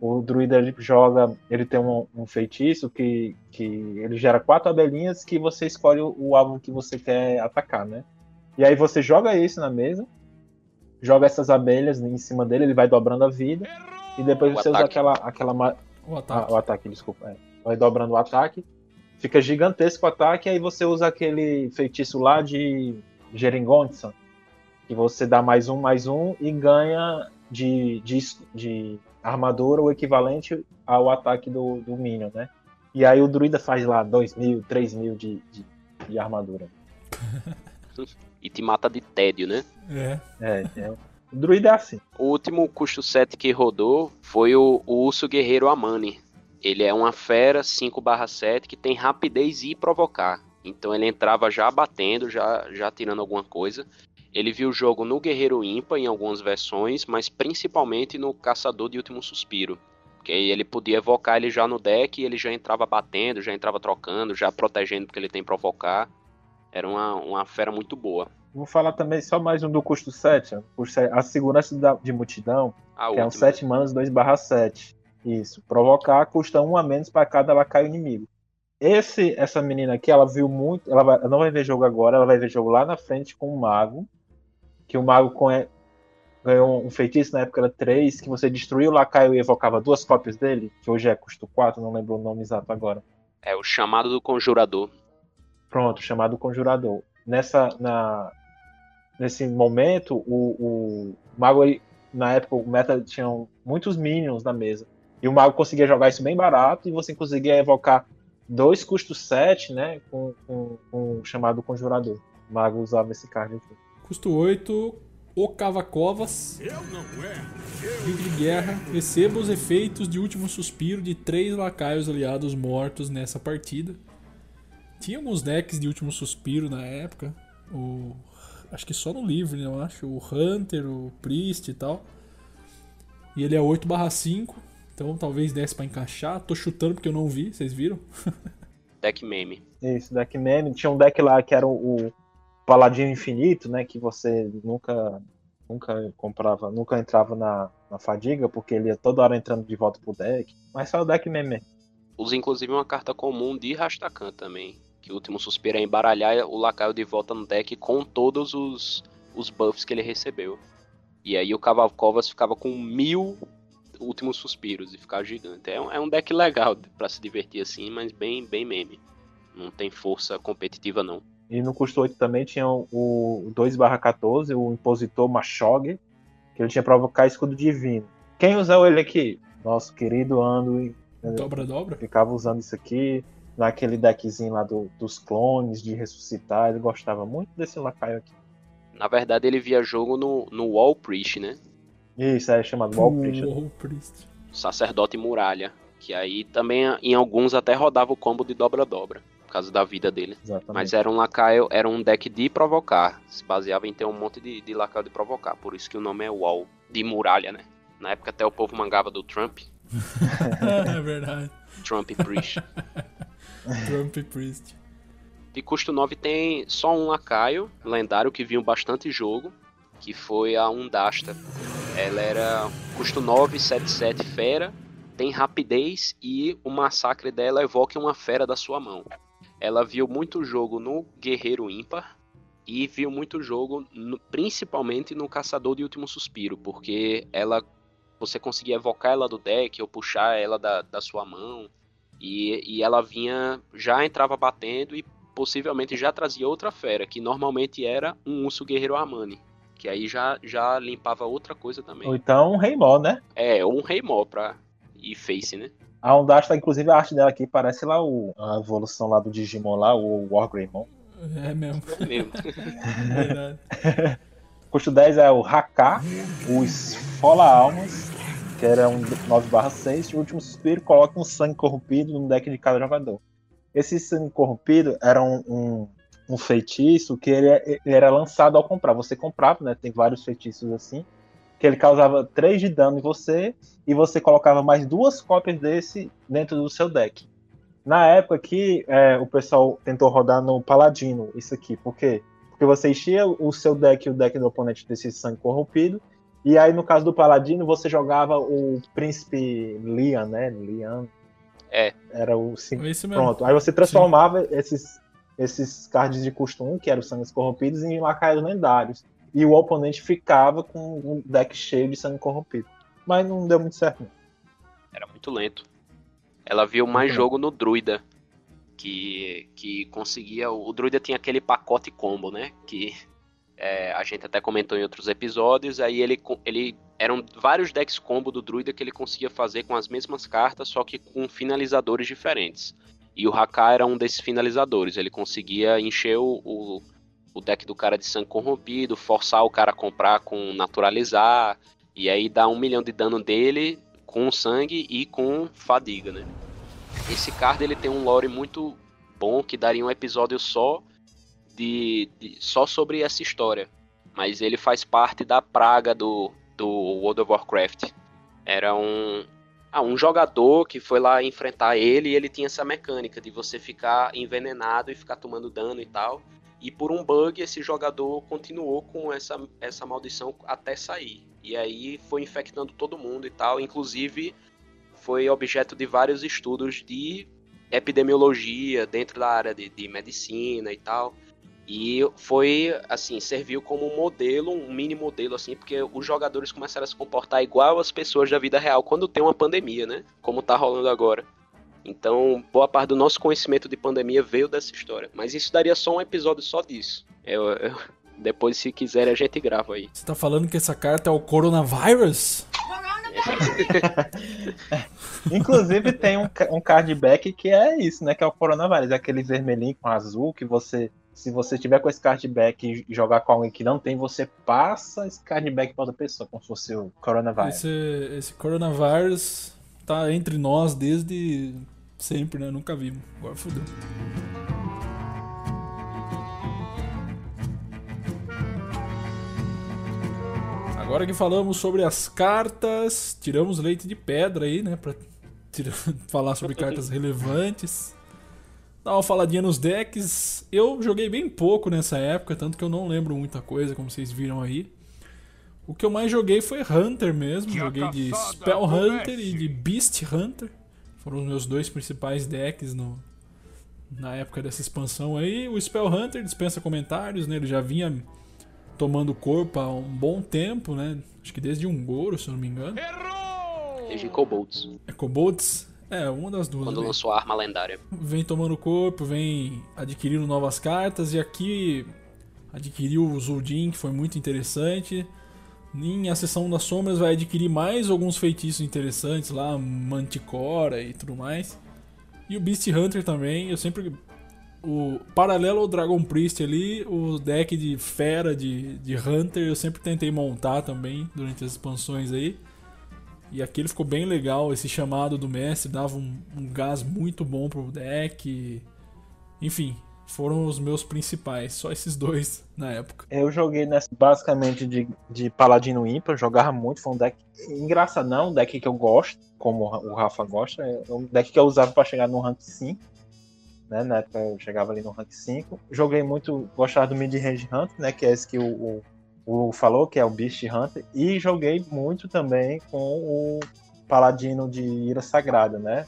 O druida ele joga, ele tem um, um feitiço que, que ele gera quatro abelhinhas que você escolhe o, o alvo que você quer atacar, né? E aí você joga isso na mesa, joga essas abelhas em cima dele, ele vai dobrando a vida, e depois O você usa ataque. aquela, aquela ma- O ah, ataque. o ataque, desculpa. é. Vai dobrando o ataque. Fica gigantesco o ataque, aí você usa aquele feitiço lá de Geringonson. Que você dá mais um, mais um e ganha de, de, de armadura o equivalente ao ataque do, do Minion, né? E aí o druida faz lá 2 mil, 3 mil de, de, de armadura. E te mata de tédio, né? É. É, é. O druida é assim. O último custo 7 que rodou foi o, o Urso Guerreiro Amani. Ele é uma fera 5/7 que tem rapidez e provocar. Então ele entrava já batendo, já, já tirando alguma coisa. Ele viu o jogo no Guerreiro Ímpar em algumas versões, mas principalmente no Caçador de Último Suspiro. Que aí ele podia evocar ele já no deck e ele já entrava batendo, já entrava trocando, já protegendo porque ele tem provocar. Era uma, uma fera muito boa. Vou falar também só mais um do custo 7. ó. Custo sete, A segurança de multidão A Que é um última. 7 manas 2 barra 7. Isso. Provocar custa um a menos para cada lacaio inimigo. Esse, essa menina aqui, ela viu muito. Ela, vai- ela não vai ver jogo agora, ela vai ver jogo lá na frente com o mago. Que o mago com- ganhou um feitiço na época era 3, que você destruiu o lacaio e evocava duas cópias dele, que hoje é custo 4, não lembro o nome exato agora. É o chamado do Conjurador. Pronto, chamado Conjurador. nessa na, nesse momento o, o mago na época o meta tinham muitos minions na mesa e o mago conseguia jogar isso bem barato e você conseguia evocar dois custos 7, né, com, com, com o chamado conjurador. O mago usava esse card aqui. Custo 8, o Cavacovas. Livro de guerra. Receba os efeitos de último suspiro de três lacaios aliados mortos nessa partida. Tinha alguns decks de último suspiro na época. O, acho que só no livro, né, eu acho. O Hunter, o Priest e tal. E ele é 8/5. Então talvez desse pra encaixar. Tô chutando porque eu não vi, vocês viram? deck meme. Isso, deck meme. Tinha um deck lá que era o, Paladino Infinito, né? Que você nunca nunca comprava, nunca entrava na, na fadiga, porque ele ia toda hora entrando de volta pro deck. Mas só o deck meme. Usa inclusive uma carta comum de Rastakan também. Que o último suspiro é embaralhar o lacaio de volta no deck com todos os, os buffs que ele recebeu. E aí o Cavalcovas ficava com mil últimos suspiros e ficava gigante. É um, é um deck legal para se divertir assim, mas bem, bem meme. Não tem força competitiva não. E no custo 8 também tinha o 2/14, o Impositor Machog, que ele tinha provocar escudo divino. Quem usou ele aqui? Nosso querido Anduin. Dobra, dobra. Ficava usando isso aqui naquele deckzinho lá do, dos clones, de ressuscitar. Ele gostava muito desse lacaio aqui. Na verdade, ele via jogo no, no Wall Priest, né? Isso, é chamado Wall Priest. Wall Priest. Sacerdote Muralha. Que aí também, em alguns, até rodava o combo de dobra-dobra por causa da vida dele. Exatamente. Mas era um lacaio, era um deck de provocar. Se baseava em ter um monte de, de lacaio de provocar. Por isso que o nome é Wall, de muralha, né? Na época até o povo mangava do Trump. é verdade. Trump Priest. Trump Priest. De custo 9 tem só um lacaio lendário que viu bastante jogo, que foi a Undasta. Ela era custo 9, 7, 7 fera, tem rapidez e o massacre dela evoca uma fera da sua mão ela viu muito jogo no Guerreiro Ímpar e viu muito jogo no, principalmente no Caçador de Último Suspiro, porque ela você conseguia evocar ela do deck ou puxar ela da, da sua mão e, e ela vinha, já entrava batendo e possivelmente já trazia outra fera, que normalmente era um urso guerreiro Armani. Que aí já, já limpava outra coisa também. Ou então um Rei Mó, né? É, ou um Rei Mó pra. E Face, né? A Ondasta, inclusive, a arte dela aqui parece lá o, a evolução lá do Digimon lá, o Wargreymon. É mesmo. É mesmo. Verdade. Custo 10 é o Haka, o Esfola Almas, que era um 9/6. O último suspiro coloca um sangue corrompido no deck de cada jogador. Esse sangue corrompido era um, um, um feitiço que ele, ele, era lançado ao comprar. Você comprava, né? Tem vários feitiços assim que ele causava 3 de dano em você e você colocava mais duas cópias desse dentro do seu deck. Na época que é, o pessoal tentou rodar no Paladino isso aqui, por quê? Porque você enchia o seu deck e o deck do oponente desse sangue corrompido, e aí no caso do Paladino você jogava o Príncipe Lian, né? Lian. É. Era o sim, mesmo. Pronto. Aí você transformava esses esses cards de 1, que eram sangues corrompidos, em lacaios lendários e o oponente ficava com um deck cheio de sangue corrompido. Mas não deu muito certo. Não. Era muito lento. Ela viu mais jogo no Druida. Que, que conseguia. O Druida tinha aquele pacote combo, né? Que é, a gente até comentou em outros episódios. Aí ele, ele. Eram vários decks combo do Druida que ele conseguia fazer com as mesmas cartas, só que com finalizadores diferentes. E o Haka era um desses finalizadores. Ele conseguia encher o, o o deck do cara de sangue corrompido, forçar o cara a comprar com naturalizar, e aí dar um milhão de dano dele com sangue e com fadiga, né? Esse card ele tem um lore muito bom que daria um episódio só de, de só sobre essa história, mas ele faz parte da praga do, do World of Warcraft. Era um, ah, um jogador que foi lá enfrentar ele e ele tinha essa mecânica de você ficar envenenado e ficar tomando dano e tal. E por um bug, esse jogador continuou com essa, essa maldição até sair. E aí foi infectando todo mundo e tal. Inclusive, foi objeto de vários estudos de epidemiologia dentro da área de, de medicina e tal. E foi, assim, serviu como um modelo, um mini modelo, assim, porque os jogadores começaram a se comportar igual as pessoas da vida real quando tem uma pandemia, né? Como tá rolando agora. Então, boa parte do nosso conhecimento de pandemia veio dessa história. Mas isso daria só um episódio só disso. Eu, eu, depois, se quiser, a gente grava aí. Você tá falando que essa carta é o coronavírus? Inclusive tem um, um cardback que é isso, né? Que é o coronavírus, é aquele vermelhinho com azul que você, se você tiver com esse cardback e jogar com alguém que não tem, você passa esse cardback para outra pessoa, como se fosse o coronavírus. Esse, esse coronavírus tá entre nós desde sempre, né? Nunca vimos. Agora fodeu. Agora que falamos sobre as cartas, tiramos leite de pedra aí, né? Pra tirar, falar sobre cartas relevantes. Dá uma faladinha nos decks. Eu joguei bem pouco nessa época, tanto que eu não lembro muita coisa, como vocês viram aí. O que eu mais joguei foi Hunter mesmo. Joguei de Spell Hunter e de Beast Hunter. Foram os meus dois principais decks no, na época dessa expansão aí. O Spell Hunter dispensa comentários, né? Ele já vinha tomando corpo há um bom tempo, né? Acho que desde um Goro, se eu não me engano. Desde Kobolds. É Kobolds? É, uma das duas. Quando né? lançou a arma lendária. Vem tomando corpo, vem adquirindo novas cartas e aqui adquiriu o Zuldin, que foi muito interessante. Em A Sessão das Sombras vai adquirir mais alguns feitiços interessantes lá, Manticora e tudo mais. E o Beast Hunter também, eu sempre o paralelo ao Dragon Priest ali, o deck de fera de, de Hunter eu sempre tentei montar também durante as expansões aí. E aquele ficou bem legal, esse chamado do mestre dava um, um gás muito bom pro deck. Enfim, foram os meus principais, só esses dois na época. Eu joguei nessa basicamente de, de Paladino Ímpar, jogava muito, foi um deck engraçado, não, um deck que eu gosto, como o Rafa gosta, é um deck que eu usava para chegar no rank 5 né? Na época eu chegava ali no rank 5. Joguei muito, gostava do Mid Range Hunter, né? Que é esse que o, o, o falou, que é o Beast Hunter. E joguei muito também com o Paladino de Ira Sagrada, né?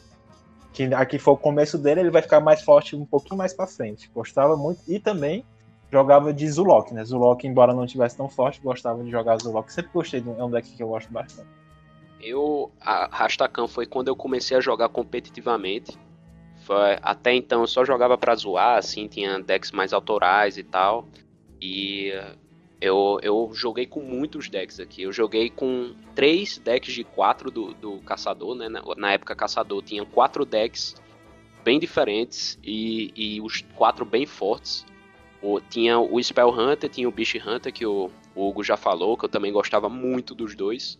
Que aqui foi o começo dele, ele vai ficar mais forte um pouquinho mais pra frente. Gostava muito. E também jogava de Zulok, né? Zulok, embora não tivesse tão forte, gostava de jogar Zulok. Sempre gostei, é um deck que eu gosto bastante. Eu, a Rastakan foi quando eu comecei a jogar competitivamente até então eu só jogava pra zoar, assim, tinha decks mais autorais e tal. E eu, eu joguei com muitos decks aqui. Eu joguei com três decks de quatro do, do Caçador, né? Na, época Caçador tinha quatro decks bem diferentes e, e os quatro bem fortes. O, tinha o Spell Hunter, tinha o Beast Hunter, que o, o Hugo já falou, que eu também gostava muito dos dois.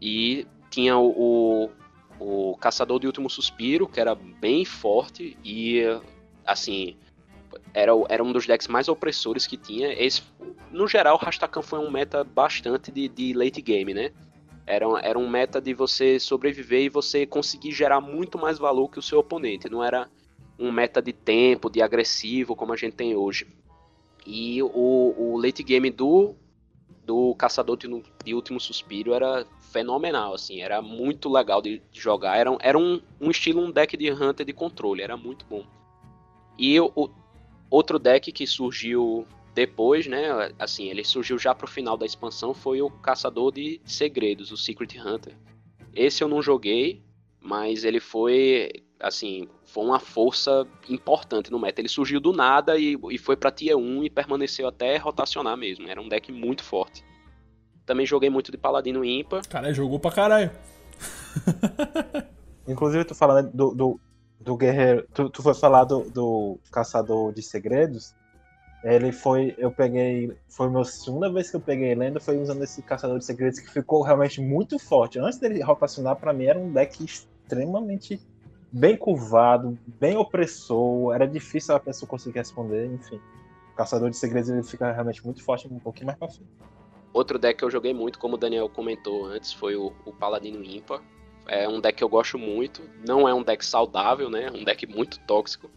E tinha o, o o Caçador de Último Suspiro, que era bem forte e, assim, era, era um dos decks mais opressores que tinha. Esse, no geral, Rastakan foi um meta bastante de, de late game, né? Era, era um meta de você sobreviver e você conseguir gerar muito mais valor que o seu oponente. Não era um meta de tempo, de agressivo, como a gente tem hoje. E o, o late game do, do Caçador de, de Último Suspiro era fenomenal, assim, era muito legal de, de jogar, era, era um, um, estilo, um deck de Hunter de controle, era muito bom. E o, outro deck que surgiu depois, né, assim, ele surgiu já pro final da expansão, foi o Caçador de Segredos, o Secret Hunter. Esse eu não joguei, mas ele foi, assim, foi uma força importante no meta. Ele surgiu do nada e, e foi pra Tier 1 e permaneceu até rotacionar mesmo, era um deck muito forte. Também joguei muito de Paladino ímpar. Caralho, jogou pra caralho. Inclusive, tu falando do, do, do guerreiro. Tu, tu foi falar do, do Caçador de Segredos. Ele foi. Eu peguei. Foi a segunda vez que eu peguei lenda. Foi usando esse Caçador de Segredos que ficou realmente muito forte. Antes dele rotacionar, para mim era um deck extremamente bem curvado, bem opressor. Era difícil a pessoa conseguir responder. Enfim. O Caçador de Segredos ele fica realmente muito forte um pouquinho mais pra frente. Outro deck que eu joguei muito, como o Daniel comentou antes, foi o, o Paladino Ímpar. É um deck que eu gosto muito. Não é um deck saudável, né? É um deck muito tóxico.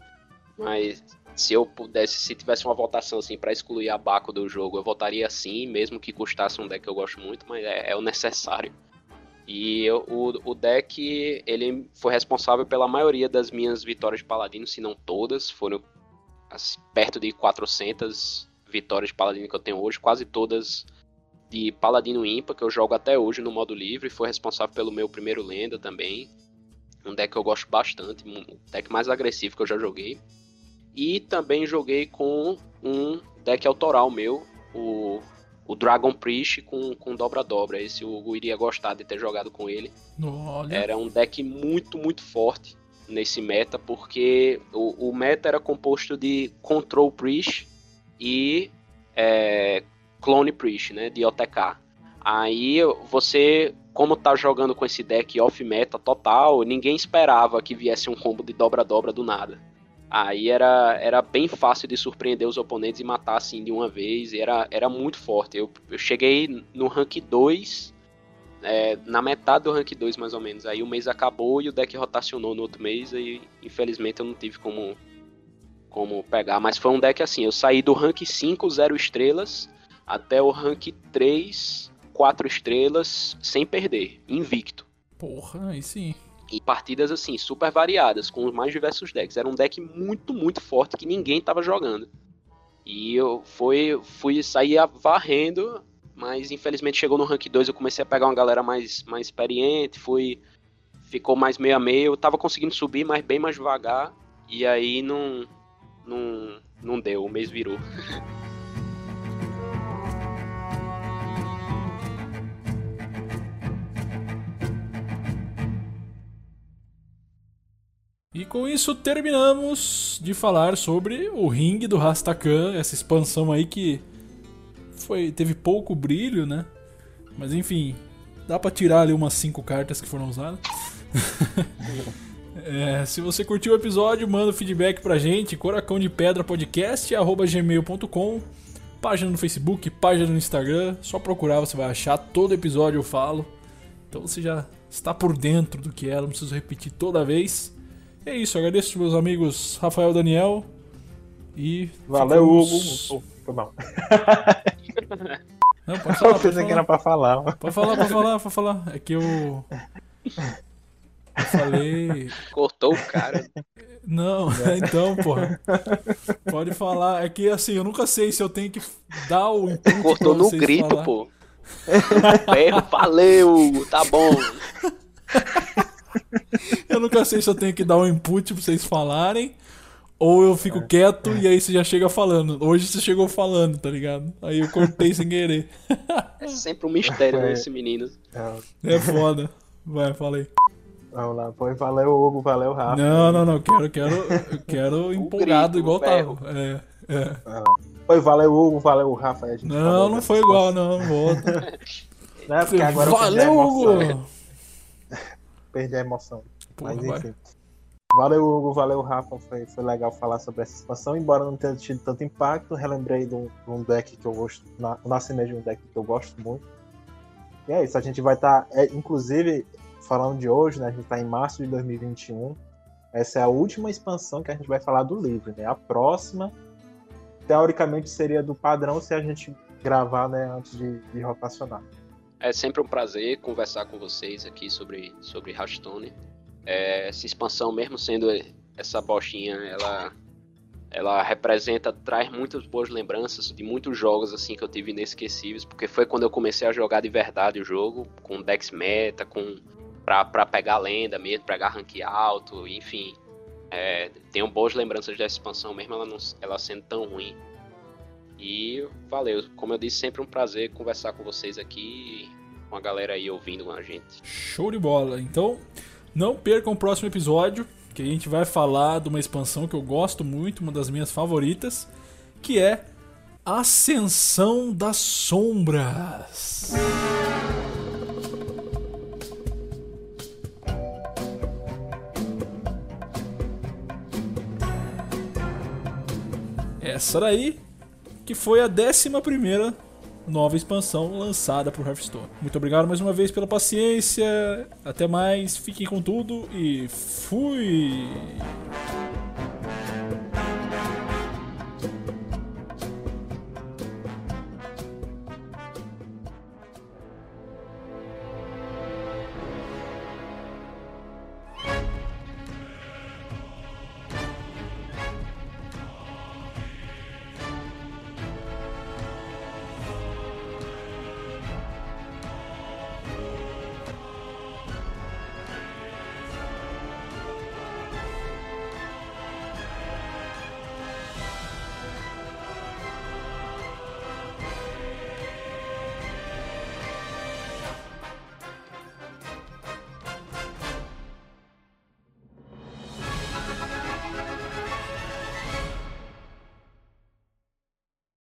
Mas se eu pudesse, se tivesse uma votação assim para excluir a Baco do jogo, eu votaria sim, mesmo que custasse um deck que eu gosto muito, mas é, é o necessário. E eu, o, o deck, ele foi responsável pela maioria das minhas vitórias de Paladino, se não todas. Foram perto de 400 vitórias de Paladino que eu tenho hoje, quase todas de Paladino Impa, que eu jogo até hoje no modo livre, foi responsável pelo meu primeiro lenda também. Um deck que eu gosto bastante, um deck mais agressivo que eu já joguei. E também joguei com um deck autoral meu, o, o Dragon Priest com, com dobra-dobra. Esse o Hugo iria gostar de ter jogado com ele. Olha. Era um deck muito, muito forte nesse meta, porque o, o meta era composto de Control Priest e é, Clone Priest, né, de OTK. Aí você, como tá jogando com esse deck off-meta total, ninguém esperava que viesse um combo de dobra-dobra do nada. Aí era, era bem fácil de surpreender os oponentes e matar assim de uma vez, era, era muito forte. Eu, eu cheguei no rank 2, é, na metade do rank 2 mais ou menos. Aí o mês acabou e o deck rotacionou no outro mês, e infelizmente eu não tive como, como pegar. Mas foi um deck assim, eu saí do rank 5, 0 estrelas, até o rank 3, quatro estrelas sem perder, invicto. Porra, aí sim. E partidas assim, super variadas, com os mais diversos decks. Era um deck muito, muito forte que ninguém tava jogando. E eu fui, fui sair varrendo, mas infelizmente chegou no rank 2, eu comecei a pegar uma galera mais, mais experiente, fui. Ficou mais meio a meio, eu tava conseguindo subir, mas bem mais devagar. E aí não. Não, não deu, o mês virou. E com isso terminamos de falar sobre o ringue do Rastakan, essa expansão aí que foi teve pouco brilho, né? Mas enfim, dá pra tirar ali umas 5 cartas que foram usadas. é, se você curtiu o episódio, manda feedback pra gente, coracão de pedra podcast, gmail.com, página no Facebook, página no Instagram, só procurar você vai achar, todo episódio eu falo. Então você já está por dentro do que é, não preciso repetir toda vez. É isso, agradeço meus amigos Rafael Daniel e. Valeu, ficamos... Hugo. Oh, foi mal. Não, pode falar. Eu pensei que era pra falar. Pode falar, pode falar, pode falar. É que eu. Eu falei. Cortou o cara. Não, então, porra. Pode falar. É que assim, eu nunca sei se eu tenho que dar o input Cortou no grito, falar. pô. Ferro, valeu, tá bom. Eu nunca sei se eu tenho que dar um input pra vocês falarem. Ou eu fico quieto e aí você já chega falando. Hoje você chegou falando, tá ligado? Aí eu cortei sem querer. É sempre um mistério É. nesse menino. É foda. Vai, falei. Vamos lá, pois valeu, Hugo, valeu, Rafa. Não, não, não. Quero, quero, quero empolgado grito, igual o ferro. tava. É, é. Pois valeu, Hugo, valeu, Rafa. A gente Não, não foi igual, não. Volta. Não é porque agora Valeu, emoção. Hugo! Perdi a emoção. Porra, Mas vai. enfim. Valeu, Hugo, valeu, Rafa. Foi, foi legal falar sobre essa expansão, embora não tenha tido tanto impacto. Relembrei de um, de um deck que eu gosto, na, o nascimento de um deck que eu gosto muito. E é isso, a gente vai estar, inclusive, falando de hoje, né? A gente está em março de 2021. Essa é a última expansão que a gente vai falar do livro, né? A próxima, teoricamente, seria do padrão se a gente gravar, né, antes de, de rotacionar. É sempre um prazer conversar com vocês aqui sobre, sobre Hearthstone. É, essa expansão, mesmo sendo essa bostinha, ela, ela representa, traz muitas boas lembranças de muitos jogos assim que eu tive inesquecíveis, porque foi quando eu comecei a jogar de verdade o jogo, com Dex Meta, com pra, pra pegar lenda mesmo, pegar rank alto, enfim. É, tenho boas lembranças dessa expansão, mesmo ela, não, ela sendo tão ruim. E valeu, como eu disse, sempre um prazer conversar com vocês aqui, com a galera aí ouvindo a gente. Show de bola. Então, não percam o próximo episódio, que a gente vai falar de uma expansão que eu gosto muito, uma das minhas favoritas, que é Ascensão das Sombras. Essa daí que foi a 11 primeira nova expansão lançada por Hearthstone. Muito obrigado mais uma vez pela paciência. Até mais, fiquem com tudo e fui!